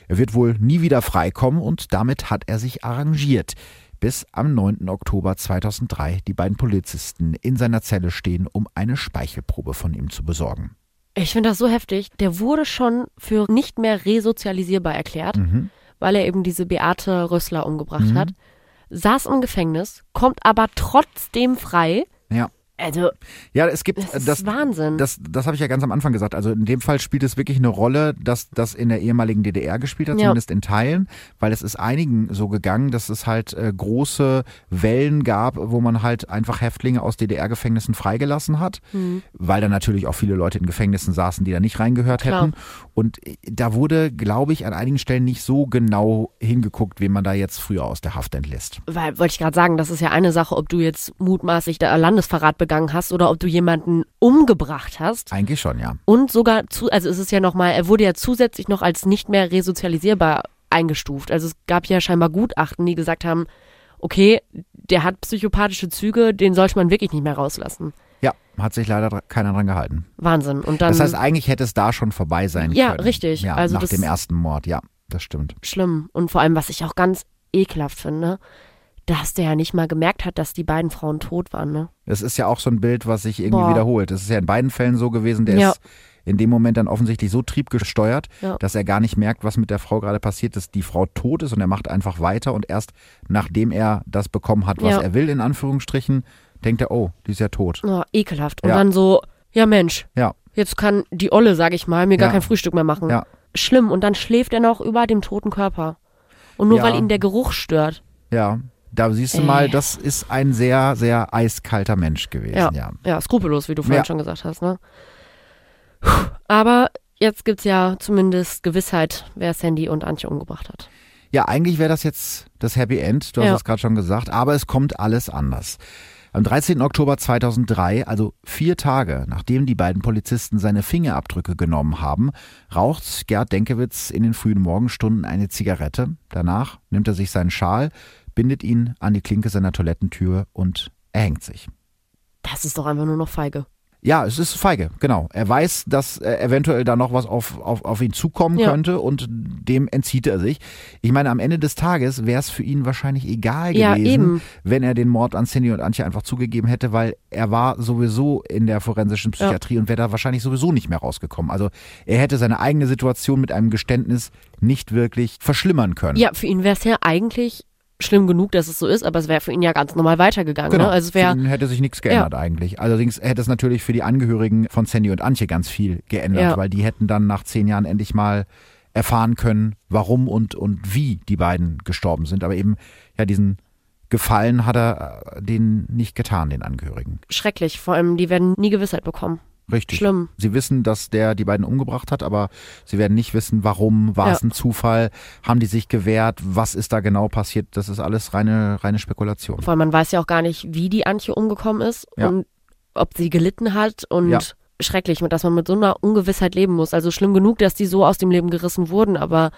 S2: Er wird wohl nie wieder freikommen und damit hat er sich arrangiert. Bis am 9. Oktober 2003 die beiden Polizisten in seiner Zelle stehen, um eine Speichelprobe von ihm zu besorgen.
S3: Ich finde das so heftig. Der wurde schon für nicht mehr resozialisierbar erklärt, mhm. weil er eben diese Beate Rössler umgebracht mhm. hat. Saß im Gefängnis, kommt aber trotzdem frei. Also,
S2: ja, es gibt
S3: das, ist
S2: das
S3: Wahnsinn.
S2: Das, das habe ich ja ganz am Anfang gesagt. Also in dem Fall spielt es wirklich eine Rolle, dass das in der ehemaligen DDR gespielt hat, ja. zumindest in Teilen, weil es ist einigen so gegangen, dass es halt äh, große Wellen gab, wo man halt einfach Häftlinge aus DDR-Gefängnissen freigelassen hat, mhm. weil da natürlich auch viele Leute in Gefängnissen saßen, die da nicht reingehört Klar. hätten. Und da wurde, glaube ich, an einigen Stellen nicht so genau hingeguckt, wen man da jetzt früher aus der Haft entlässt.
S3: Weil, wollte ich gerade sagen, das ist ja eine Sache, ob du jetzt mutmaßlich da Landesverrat begangen hast oder ob du jemanden umgebracht hast.
S2: Eigentlich schon, ja.
S3: Und sogar zu, also es ist ja nochmal, er wurde ja zusätzlich noch als nicht mehr resozialisierbar eingestuft. Also es gab ja scheinbar Gutachten, die gesagt haben, okay, der hat psychopathische Züge, den sollte man wirklich nicht mehr rauslassen.
S2: Ja, hat sich leider keiner dran gehalten.
S3: Wahnsinn. Und dann,
S2: das heißt, eigentlich hätte es da schon vorbei sein
S3: ja,
S2: können.
S3: Richtig.
S2: Ja,
S3: also
S2: nach dem ersten Mord, ja, das stimmt.
S3: Schlimm. Und vor allem, was ich auch ganz ekelhaft finde, dass der ja nicht mal gemerkt hat, dass die beiden Frauen tot waren, ne?
S2: Das ist ja auch so ein Bild, was sich irgendwie
S3: Boah.
S2: wiederholt. Das ist ja in beiden Fällen so gewesen, der
S3: Ja.
S2: ist in dem Moment dann offensichtlich so triebgesteuert,
S3: Ja.
S2: dass er gar nicht merkt, was mit der Frau gerade passiert, dass die Frau tot ist und er macht einfach weiter und erst nachdem er das bekommen hat, was
S3: Ja.
S2: er will, in Anführungsstrichen, denkt er, oh, die ist ja tot.
S3: Oh, ekelhaft. Und dann so, ja Mensch,
S2: Ja,
S3: jetzt kann die Olle, sag ich mal, mir gar kein Frühstück mehr machen. Schlimm. Und dann schläft er noch über dem toten Körper. Und nur weil ihn der Geruch stört.
S2: ja. Da siehst du
S3: Ey.
S2: mal, das ist ein sehr, sehr eiskalter Mensch gewesen,
S3: Ja.
S2: ja.
S3: Ja, skrupellos, wie du vorhin
S2: Ja.
S3: schon gesagt hast, ne? Aber jetzt gibt's ja zumindest Gewissheit, wer Sandy und Antje umgebracht hat.
S2: Ja, eigentlich wäre das jetzt das Happy End, du hast
S3: Ja.
S2: es gerade schon gesagt, aber es kommt alles anders. Am 13. Oktober 2003, also vier Tage nachdem die beiden Polizisten seine Fingerabdrücke genommen haben, raucht Gerd Denkewitz in den frühen Morgenstunden eine Zigarette. Danach nimmt er sich seinen Schal, bindet ihn an die Klinke seiner Toilettentür und erhängt sich.
S3: Das ist doch einfach nur noch feige.
S2: Ja, es ist feige, genau. Er weiß, dass äh, eventuell da noch was auf, auf, auf ihn zukommen
S3: Ja.
S2: könnte und dem entzieht er sich. Ich meine, am Ende des Tages wäre es für ihn wahrscheinlich egal
S3: Ja,
S2: gewesen,
S3: eben.
S2: wenn er den Mord an Cindy und Antje einfach zugegeben hätte, weil er war sowieso in der forensischen Psychiatrie und wäre da wahrscheinlich sowieso nicht mehr rausgekommen. Also er hätte seine eigene Situation mit einem Geständnis nicht wirklich verschlimmern können.
S3: Ja, für ihn wäre es ja eigentlich schlimm genug, dass es so ist, aber es wäre für ihn ja ganz normal weitergegangen.
S2: Genau.
S3: Ne? Also es wäre
S2: für ihn hätte sich nichts geändert eigentlich. Allerdings hätte es natürlich für die Angehörigen von Sandy und Antje ganz viel geändert,
S3: Ja.
S2: weil die hätten dann nach zehn Jahren endlich mal erfahren können, warum und, und wie die beiden gestorben sind. Aber eben, ja, diesen Gefallen hat er äh, denen nicht getan, den Angehörigen.
S3: schrecklich. Vor allem, die werden nie Gewissheit bekommen.
S2: Richtig.
S3: Schlimm.
S2: Sie wissen, dass der die beiden umgebracht hat, aber sie werden nicht wissen, warum. War
S3: Ja.
S2: es ein Zufall? Haben die sich gewehrt? Was ist da genau passiert? Das ist alles reine, reine Spekulation.
S3: Vor allem, man weiß ja auch gar nicht, wie die Antje umgekommen ist
S2: Ja.
S3: und ob sie gelitten hat und
S2: Ja.
S3: schrecklich, dass man mit so einer Ungewissheit leben muss. Also schlimm genug, dass die so aus dem Leben gerissen wurden, aber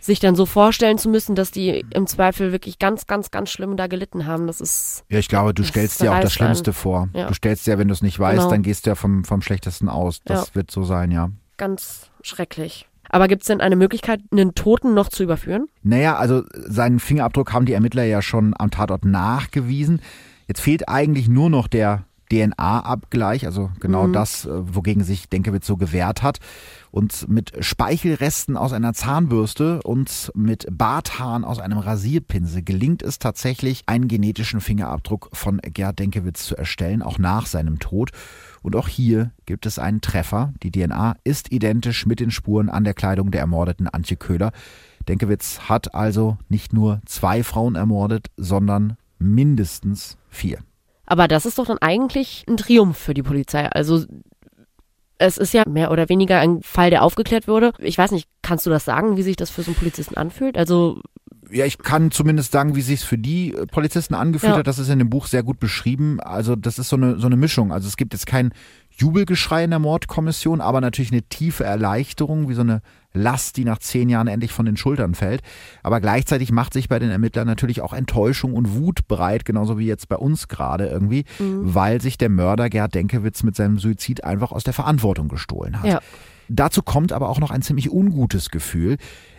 S3: sich dann so vorstellen zu müssen, dass die im Zweifel wirklich ganz, ganz, ganz schlimm da gelitten haben, das ist
S2: Ja, ich glaube, du stellst dir auch das. Schlimmste vor.
S3: Ja.
S2: Du stellst dir, wenn du es nicht weißt,
S3: Genau.
S2: dann gehst du ja vom, vom Schlechtesten aus. Das
S3: Ja.
S2: wird so sein, ja.
S3: ganz schrecklich. Aber gibt es denn eine Möglichkeit, einen Toten noch zu überführen?
S2: Naja, also seinen Fingerabdruck haben die Ermittler ja schon am Tatort nachgewiesen. Jetzt fehlt eigentlich nur noch der DNA-Abgleich, also genau
S3: Mhm.
S2: das, äh, wogegen sich Denkewitz so gewehrt hat. Und mit Speichelresten aus einer Zahnbürste und mit Barthaaren aus einem Rasierpinsel gelingt es tatsächlich, einen genetischen Fingerabdruck von Gerd Denkewitz zu erstellen, auch nach seinem Tod. Und auch hier gibt es einen Treffer. Die DNA ist identisch mit den Spuren an der Kleidung der ermordeten Antje Köhler. Denkewitz hat also nicht nur zwei Frauen ermordet, sondern mindestens vier.
S3: Aber das ist doch dann eigentlich ein Triumph für die Polizei. Also es ist ja mehr oder weniger ein Fall, der aufgeklärt wurde. Ich weiß nicht, kannst du das sagen, wie sich das für so einen Polizisten anfühlt? Also
S2: Ja, ich kann zumindest sagen, wie sich für die äh, Polizisten angefühlt
S3: Ja.
S2: hat. Das ist in dem Buch sehr gut beschrieben. Also das ist so eine, so eine Mischung. Also es gibt jetzt kein Jubelgeschrei in der Mordkommission, aber natürlich eine tiefe Erleichterung, wie so eine Last, die nach zehn Jahren endlich von den Schultern fällt. Aber gleichzeitig macht sich bei den Ermittlern natürlich auch Enttäuschung und Wut breit, genauso wie jetzt bei uns gerade irgendwie, weil sich der Mörder Gerd Denkewitz mit seinem Suizid einfach aus der Verantwortung gestohlen hat.
S3: Ja.
S2: Dazu kommt aber auch noch ein ziemlich ungutes Gefühl.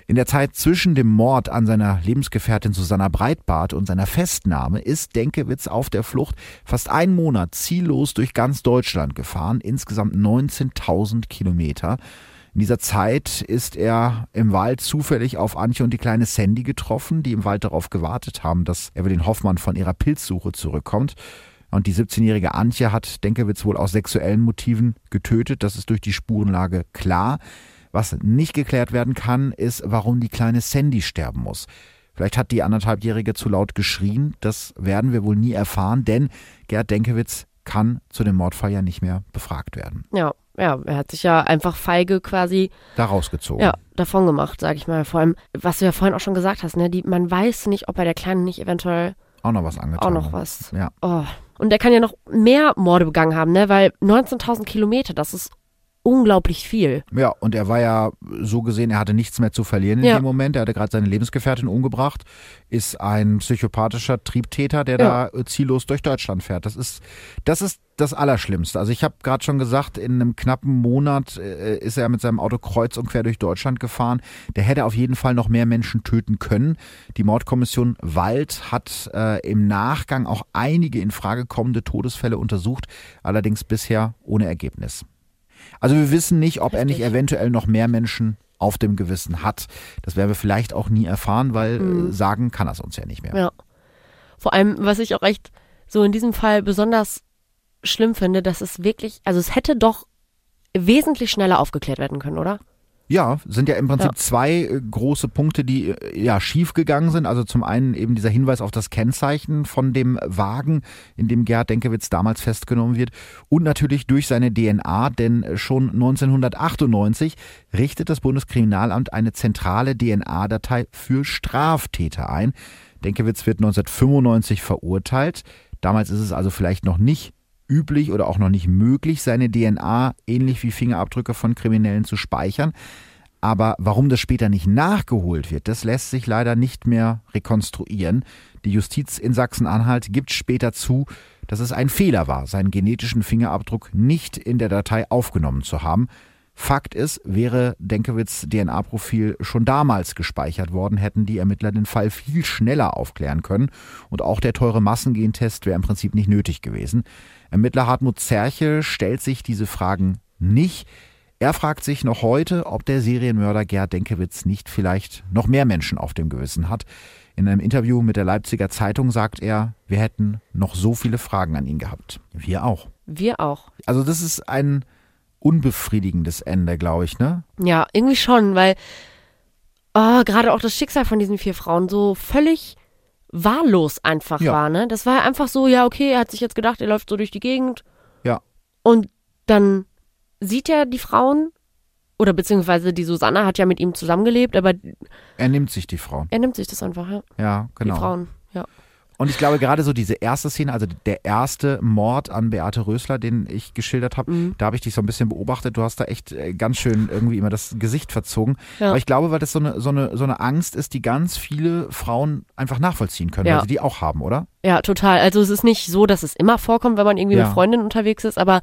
S2: In der Zeit zwischen dem Mord an seiner Lebensgefährtin Susanna Breitbart und seiner Festnahme ist Denkewitz auf der Flucht fast einen Monat ziellos durch ganz Deutschland gefahren, insgesamt 19.000 Kilometer. In dieser Zeit ist er im Wald zufällig auf Antje und die kleine Sandy getroffen, die im Wald darauf gewartet haben, dass Evelyn Hoffmann von ihrer Pilzsuche zurückkommt. Und die 17-jährige Antje hat Denkewitz wohl aus sexuellen Motiven getötet. Das ist durch die Spurenlage klar. Was nicht geklärt werden kann, ist, warum die kleine Sandy sterben muss. Vielleicht hat die anderthalbjährige zu laut geschrien. Das werden wir wohl nie erfahren, denn Gerd Denkewitz kann zu dem Mordfall ja nicht mehr befragt werden.
S3: ja, ja, er hat sich ja einfach feige quasi
S2: Da rausgezogen.
S3: ja, davon gemacht, sag ich mal. Vor allem, was du ja vorhin auch schon gesagt hast, ne, die, man weiß nicht, ob bei der Kleinen nicht eventuell
S2: Auch noch was angetan.
S3: auch noch was.
S2: Ja.
S3: Oh. Und der kann ja noch mehr Morde begangen haben, ne? Weil 19.000 Kilometer, das ist unglaublich viel.
S2: Ja, und er war ja so gesehen, er hatte nichts mehr zu verlieren in
S3: Ja.
S2: dem Moment. Er hatte gerade seine Lebensgefährtin umgebracht, ist ein psychopathischer Triebtäter, der
S3: Ja.
S2: da äh, ziellos durch Deutschland fährt. Das ist, das ist das Allerschlimmste. Also ich habe gerade schon gesagt, in einem knappen Monat äh, ist er mit seinem Auto kreuz und quer durch Deutschland gefahren. Der hätte auf jeden Fall noch mehr Menschen töten können. Die Mordkommission Wald hat äh, im Nachgang auch einige in Frage kommende Todesfälle untersucht, allerdings bisher ohne Ergebnis. Also wir wissen nicht, ob er nicht eventuell noch mehr Menschen auf dem Gewissen hat. Das werden wir vielleicht auch nie erfahren, weil
S3: Mhm.
S2: äh, sagen kann er es uns ja nicht mehr.
S3: Ja. Vor allem, was ich auch echt so in diesem Fall besonders schlimm finde, dass es wirklich, also es hätte doch wesentlich schneller aufgeklärt werden können, oder?
S2: Ja, sind ja im Prinzip
S3: Ja.
S2: zwei äh, große Punkte, die äh, ja schief gegangen sind. Also zum einen eben dieser Hinweis auf das Kennzeichen von dem Wagen, in dem Gerhard Denkewitz damals festgenommen wird. Und natürlich durch seine DNA, denn schon 1998 richtet das Bundeskriminalamt eine zentrale DNA-Datei für Straftäter ein. Denkewitz wird 1995 verurteilt. Damals ist es also vielleicht noch nicht üblich oder auch noch nicht möglich, seine DNA ähnlich wie Fingerabdrücke von Kriminellen zu speichern. Aber warum das später nicht nachgeholt wird, das lässt sich leider nicht mehr rekonstruieren. Die Justiz in Sachsen-Anhalt gibt später zu, dass es ein Fehler war, seinen genetischen Fingerabdruck nicht in der Datei aufgenommen zu haben. Fakt ist, wäre Denkewitz DNA-Profil schon damals gespeichert worden, hätten die Ermittler den Fall viel schneller aufklären können und auch der teure Massengentest wäre im Prinzip nicht nötig gewesen. Ermittler Hartmut Zerche stellt sich diese Fragen nicht. Er fragt sich noch heute, ob der Serienmörder Gerd Denkewitz nicht vielleicht noch mehr Menschen auf dem Gewissen hat. In einem Interview mit der Leipziger Zeitung sagt er, wir hätten noch so viele Fragen an ihn gehabt. Wir auch.
S3: Wir auch.
S2: Also das ist ein unbefriedigendes Ende, glaube ich, ne?
S3: Ja, irgendwie schon, weil oh, gerade auch das Schicksal von diesen vier Frauen so völlig wahllos einfach
S2: Ja.
S3: war, ne? Das war einfach so, ja, okay, er hat sich jetzt gedacht, er läuft so durch die Gegend
S2: Ja.
S3: und dann sieht er die Frauen oder beziehungsweise die Susanne hat ja mit ihm zusammengelebt, aber
S2: Er nimmt sich die Frauen.
S3: er nimmt sich das einfach, ja.
S2: Ja, genau.
S3: Die Frauen, ja.
S2: Und ich glaube, gerade so diese erste Szene, also der erste Mord an Beate Rösler, den ich geschildert habe,
S3: Mhm.
S2: da habe ich dich so ein bisschen beobachtet. Du hast da echt äh, ganz schön irgendwie immer das Gesicht verzogen.
S3: Ja.
S2: Aber ich glaube, weil das so eine, so, eine, so eine Angst ist, die ganz viele Frauen einfach nachvollziehen können,
S3: Ja.
S2: weil sie die auch haben, oder?
S3: Ja, total. Also es ist nicht so, dass es immer vorkommt, wenn man irgendwie
S2: Ja.
S3: mit Freundinnen unterwegs ist, aber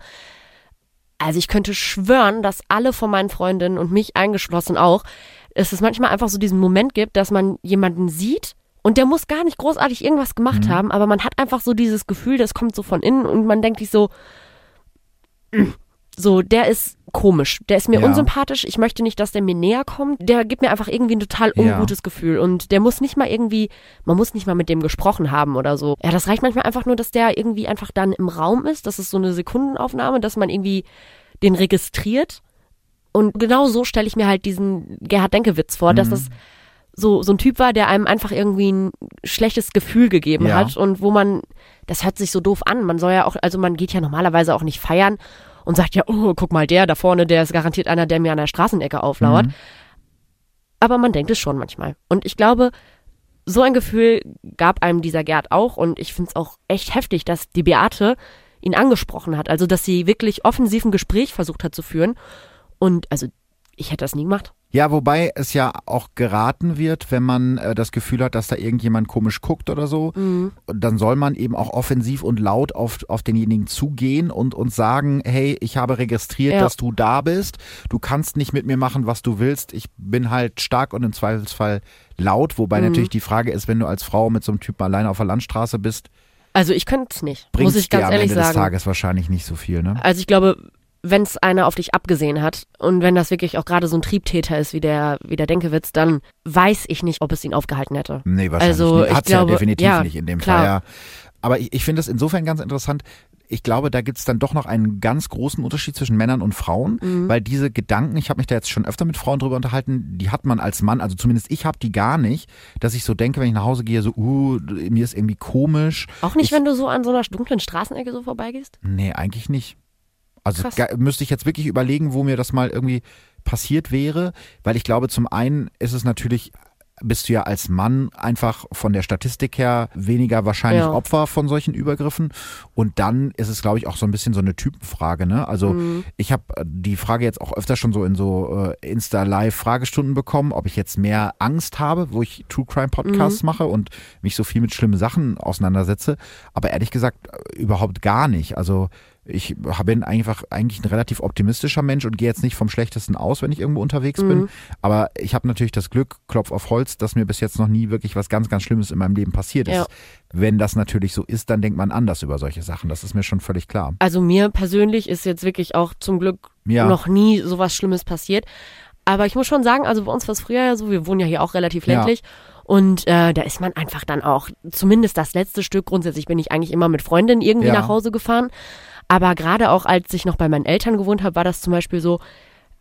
S3: also ich könnte schwören, dass alle von meinen Freundinnen und mich eingeschlossen auch, dass es manchmal einfach so diesen Moment gibt, dass man jemanden sieht und der muss gar nicht großartig irgendwas gemacht
S2: Mhm.
S3: haben, aber man hat einfach so dieses Gefühl, das kommt so von innen und man denkt sich so, "Mm, so, der ist komisch, der ist mir
S2: Ja.
S3: unsympathisch, ich möchte nicht, dass der mir näher kommt, der gibt mir einfach irgendwie ein total
S2: Ja.
S3: ungutes Gefühl und der muss nicht mal irgendwie, man muss nicht mal mit dem gesprochen haben oder so. Ja, das reicht manchmal einfach nur, dass der irgendwie einfach dann im Raum ist, das ist so eine Sekundenaufnahme, dass man irgendwie den registriert und genau so stelle ich mir halt diesen Gerhard Denkewitz vor, dass
S2: Mhm.
S3: das so, so ein Typ war, der einem einfach irgendwie ein schlechtes Gefühl gegeben
S2: Ja.
S3: hat und wo man, das hört sich so doof an, man soll ja auch, also man geht ja normalerweise auch nicht feiern und sagt ja, oh, guck mal, der da vorne, der ist garantiert einer, der mir an der Straßenecke auflauert.
S2: Mhm.
S3: Aber man denkt es schon manchmal. Und ich glaube, so ein Gefühl gab einem dieser Gerd auch und ich finde es auch echt heftig, dass die Beate ihn angesprochen hat. Also, dass sie wirklich offensiv ein Gespräch versucht hat zu führen. Und also, ich hätte das nie gemacht.
S2: Ja, wobei es ja auch geraten wird, wenn man äh, das Gefühl hat, dass da irgendjemand komisch guckt oder so,
S3: Mhm.
S2: Dann soll man eben auch offensiv und laut auf, auf denjenigen zugehen und, und sagen, hey, ich habe registriert,
S3: Ja.
S2: dass du da bist. Du kannst nicht mit mir machen, was du willst. Ich bin halt stark und im Zweifelsfall laut. Wobei
S3: Mhm.
S2: natürlich die Frage ist, wenn du als Frau mit so einem Typen alleine auf der Landstraße bist,
S3: Also, ich könnte es nicht, muss ich ganz
S2: dir am
S3: ehrlich
S2: Ende des
S3: sagen.
S2: Tages wahrscheinlich nicht so viel. Ne?
S3: Also, ich glaube, wenn es einer auf dich abgesehen hat und wenn das wirklich auch gerade so ein Triebtäter ist wie der, wie der Denkewitz, dann weiß ich nicht, ob es ihn aufgehalten hätte.
S2: Nee, wahrscheinlich
S3: Also,
S2: nicht.
S3: ich
S2: Hat's ja definitiv
S3: ja,
S2: nicht in dem
S3: klar.
S2: Fall. Ja. Aber ich, ich finde das insofern ganz interessant. Ich glaube, da gibt es dann doch noch einen ganz großen Unterschied zwischen Männern und Frauen,
S3: Mhm.
S2: weil diese Gedanken, ich habe mich da jetzt schon öfter mit Frauen drüber unterhalten, die hat man als Mann, also zumindest ich habe die gar nicht, dass ich so denke, wenn ich nach Hause gehe, so, uh, mir ist irgendwie komisch.
S3: Auch nicht,
S2: Ich-
S3: wenn du so an so einer dunklen Straßenecke so vorbeigehst?
S2: Nee, eigentlich nicht. Also müsste ich jetzt wirklich überlegen, wo mir das mal irgendwie passiert wäre, weil ich glaube, zum einen ist es natürlich, bist du ja als Mann einfach von der Statistik her weniger wahrscheinlich
S3: Ja.
S2: Opfer von solchen Übergriffen. Und dann ist es, glaube ich, auch so ein bisschen so eine Typenfrage. Ne? Also
S3: Mhm.
S2: ich habe die Frage jetzt auch öfter schon so in so äh, Insta-Live-Fragestunden bekommen, ob ich jetzt mehr Angst habe, wo ich True Crime Podcasts
S3: Mhm.
S2: mache und mich so viel mit schlimmen Sachen auseinandersetze. Aber ehrlich gesagt, äh, überhaupt gar nicht. Also ich bin einfach eigentlich ein relativ optimistischer Mensch und gehe jetzt nicht vom Schlechtesten aus, wenn ich irgendwo unterwegs bin.
S3: Mhm.
S2: Aber ich habe natürlich das Glück, Klopf auf Holz, dass mir bis jetzt noch nie wirklich was ganz, ganz Schlimmes in meinem Leben passiert ist.
S3: Ja.
S2: Wenn das natürlich so ist, dann denkt man anders über solche Sachen. Das ist mir schon völlig klar.
S3: Also mir persönlich ist jetzt wirklich auch zum Glück
S2: Ja.
S3: noch nie sowas Schlimmes passiert. Aber ich muss schon sagen, also bei uns war es früher ja so, wir wohnen ja hier auch relativ
S2: Ja.
S3: ländlich. Und äh, da ist man einfach dann auch, zumindest das letzte Stück, grundsätzlich bin ich eigentlich immer mit Freundinnen irgendwie
S2: Ja.
S3: nach Hause gefahren. Aber gerade auch als ich noch bei meinen Eltern gewohnt habe, war das zum Beispiel so,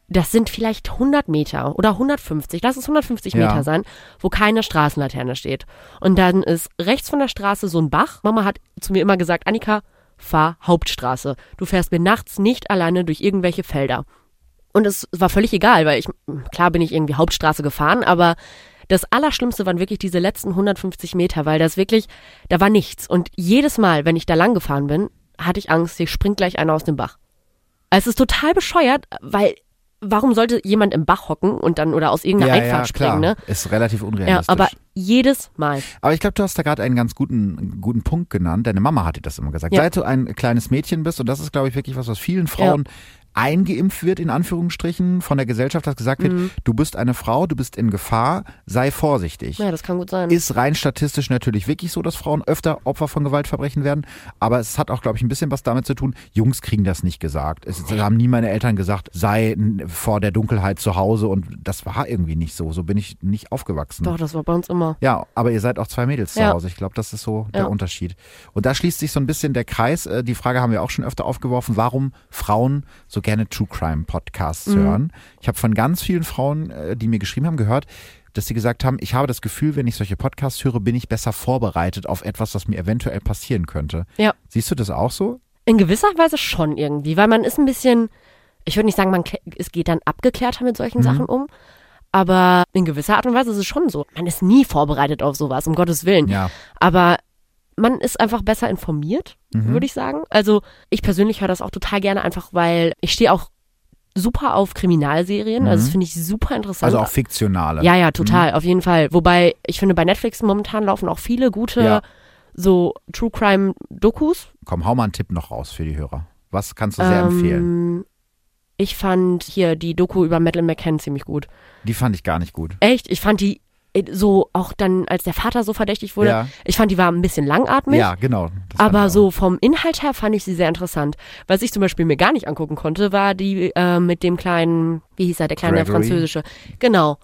S3: das sind vielleicht 100 Meter oder 150, lass es 150
S2: Ja.
S3: Meter sein, wo keine Straßenlaterne steht. Und dann ist rechts von der Straße so ein Bach. Mama hat zu mir immer gesagt, Annika, fahr Hauptstraße. Du fährst mir nachts nicht alleine durch irgendwelche Felder. Und es war völlig egal, weil ich, klar bin ich irgendwie Hauptstraße gefahren, aber das Allerschlimmste waren wirklich diese letzten 150 Meter, weil das wirklich, da war nichts. Und jedes Mal, wenn ich da lang gefahren bin, hatte ich Angst, hier springt gleich einer aus dem Bach. Es ist total bescheuert, weil warum sollte jemand im Bach hocken und dann oder aus irgendeiner Einfahrt springen, ne?
S2: Ist relativ
S3: Ja,
S2: unrealistisch.
S3: aber jedes Mal.
S2: Aber ich glaube, du hast da gerade einen ganz guten, guten Punkt genannt. Deine Mama hat dir das immer gesagt.
S3: Ja.
S2: Seit du ein kleines Mädchen bist, und das ist, glaube ich, wirklich was, was vielen Frauen eingeimpft wird, in Anführungsstrichen, von der Gesellschaft, dass gesagt wird,
S3: Mhm.
S2: du bist eine Frau, du bist in Gefahr, sei vorsichtig.
S3: Ja, das kann gut sein.
S2: Ist rein statistisch natürlich wirklich so, dass Frauen öfter Opfer von Gewaltverbrechen werden. Aber es hat auch, glaube ich, ein bisschen was damit zu tun. Jungs kriegen das nicht gesagt. Es haben nie meine Eltern gesagt, sei vor der Dunkelheit zu Hause. Und das war irgendwie nicht so. So bin ich nicht aufgewachsen.
S3: Doch, das war bei uns immer.
S2: Ja, aber ihr seid auch zwei Mädels zu
S3: Ja.
S2: Hause. Ich glaube, das ist so der
S3: Ja.
S2: Unterschied. Und da schließt sich so ein bisschen der Kreis. Äh, Die Frage haben wir auch schon öfter aufgeworfen, warum Frauen so gerne True Crime Podcasts
S3: Mhm.
S2: hören. Ich habe von ganz vielen Frauen, äh, die mir geschrieben haben, gehört, dass sie gesagt haben, ich habe das Gefühl, wenn ich solche Podcasts höre, bin ich besser vorbereitet auf etwas, was mir eventuell passieren könnte.
S3: Ja.
S2: Siehst du das auch so?
S3: In gewisser Weise schon irgendwie, weil man ist ein bisschen, ich würde nicht sagen, man es geht dann abgeklärter mit solchen
S2: Mhm.
S3: Sachen um, aber in gewisser Art und Weise ist es schon so. Man ist nie vorbereitet auf sowas, um Gottes Willen.
S2: Ja.
S3: Aber man ist einfach besser informiert,
S2: Mhm.
S3: würde ich sagen. Also ich persönlich höre das auch total gerne, einfach weil ich stehe auch super auf Kriminalserien. Also
S2: Mhm.
S3: das finde ich super interessant.
S2: Also auch fiktionale.
S3: Ja, ja, total, auf jeden Fall. Wobei ich finde, bei Netflix momentan laufen auch viele gute
S2: Ja.
S3: so True Crime Dokus.
S2: Komm, hau mal einen Tipp noch raus für die Hörer. Was kannst du sehr empfehlen?
S3: Ähm, Ich fand hier die Doku über Madeleine McCann ziemlich gut.
S2: Die fand ich gar nicht gut.
S3: Echt, ich fand die so auch dann, als der Vater so verdächtig wurde,
S2: Ja.
S3: ich fand die war ein bisschen langatmig.
S2: Ja, genau.
S3: Aber so vom Inhalt her fand ich sie sehr interessant. Was ich zum Beispiel mir gar nicht angucken konnte, war die äh, mit dem kleinen, wie hieß er, der kleine der
S2: Gregory.
S3: französische. Genau.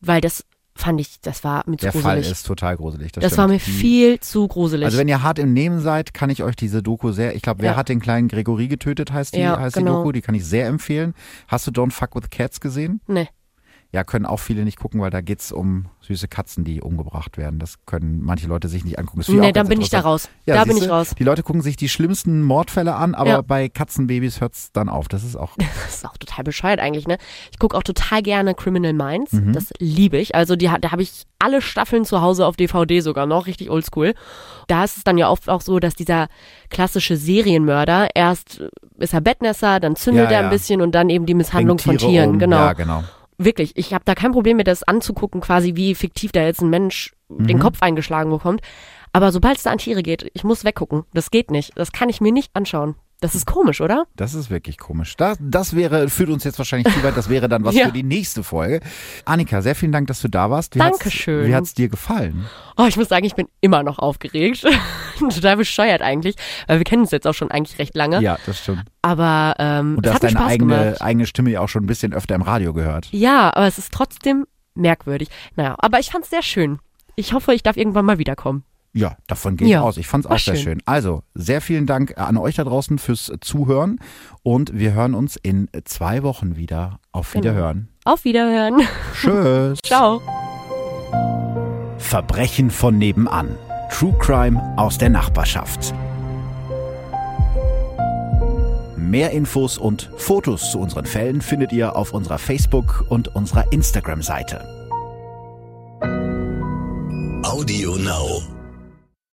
S3: Weil das fand ich, das war mir zu
S2: Der Fall
S3: gruselig.
S2: ist total gruselig. Das,
S3: das war mir
S2: Die-
S3: viel zu gruselig.
S2: Also wenn ihr hart im Nehmen seid, kann ich euch diese Doku sehr, ich glaube, wer
S3: Ja.
S2: hat den kleinen Gregory getötet, heißt die,
S3: Ja,
S2: heißt die
S3: genau.
S2: Doku, die kann ich sehr empfehlen. Hast du Don't Fuck with Cats gesehen?
S3: nee.
S2: Ja, können auch viele nicht gucken, weil da geht's um süße Katzen, die umgebracht werden. Das können manche Leute sich nicht angucken.
S3: Nee, dann bin ich da raus.
S2: Ja,
S3: da bin ich raus.
S2: Die Leute gucken sich die schlimmsten Mordfälle an, aber
S3: Ja.
S2: bei Katzenbabys hört's dann auf. Das ist auch
S3: Das ist auch total bescheuert eigentlich, ne? Ich gucke auch total gerne Criminal Minds.
S2: Mhm.
S3: Das liebe ich. Also die, da habe ich alle Staffeln zu Hause auf DVD sogar noch, richtig oldschool. Da ist es dann ja oft auch so, dass dieser klassische Serienmörder erst äh, ist er Bettnässer, dann zündelt
S2: Ja,
S3: er ein bisschen und dann eben die Misshandlung von
S2: Tiere
S3: Tieren.
S2: um.
S3: Genau.
S2: Ja, genau.
S3: Wirklich, ich habe da kein Problem mit, das anzugucken, quasi wie fiktiv da jetzt ein Mensch den
S2: Mhm.
S3: Kopf eingeschlagen bekommt. Aber sobald es da an Tiere geht, ich muss weggucken. Das geht nicht. Das kann ich mir nicht anschauen. Das ist komisch, oder?
S2: Das ist wirklich komisch. Das, das wäre, führt uns jetzt wahrscheinlich zu weit. Das wäre dann was
S3: Ja.
S2: für die nächste Folge. Annika, sehr vielen Dank, dass du da warst. Wie hat's-
S3: Dankeschön.
S2: Wie hat's dir gefallen?
S3: Oh, ich muss sagen, ich bin immer noch aufgeregt. Total bescheuert eigentlich, weil wir kennen uns jetzt auch schon eigentlich recht lange.
S2: Ja, das stimmt.
S3: Aber ähm,
S2: Und
S3: es
S2: du hast
S3: hat
S2: deine
S3: Spaß
S2: eigene,
S3: gemacht.
S2: eigene Stimme ja auch schon ein bisschen öfter im Radio gehört.
S3: Ja, aber es ist trotzdem merkwürdig. Naja, aber ich fand's sehr schön. Ich hoffe, ich darf irgendwann mal wiederkommen.
S2: Ja, davon gehe ich
S3: Ja.
S2: aus. Ich fand's auch
S3: Ach,
S2: sehr
S3: schön.
S2: schön. Also, sehr vielen Dank an euch da draußen fürs Zuhören und wir hören uns in zwei Wochen wieder. Auf
S3: Genau.
S2: Wiederhören.
S3: Auf Wiederhören.
S2: Tschüss.
S3: Ciao.
S2: Verbrechen von nebenan. True Crime aus der Nachbarschaft. Mehr Infos und Fotos zu unseren Fällen findet ihr auf unserer Facebook- und unserer Instagram-Seite.
S1: Audio Now.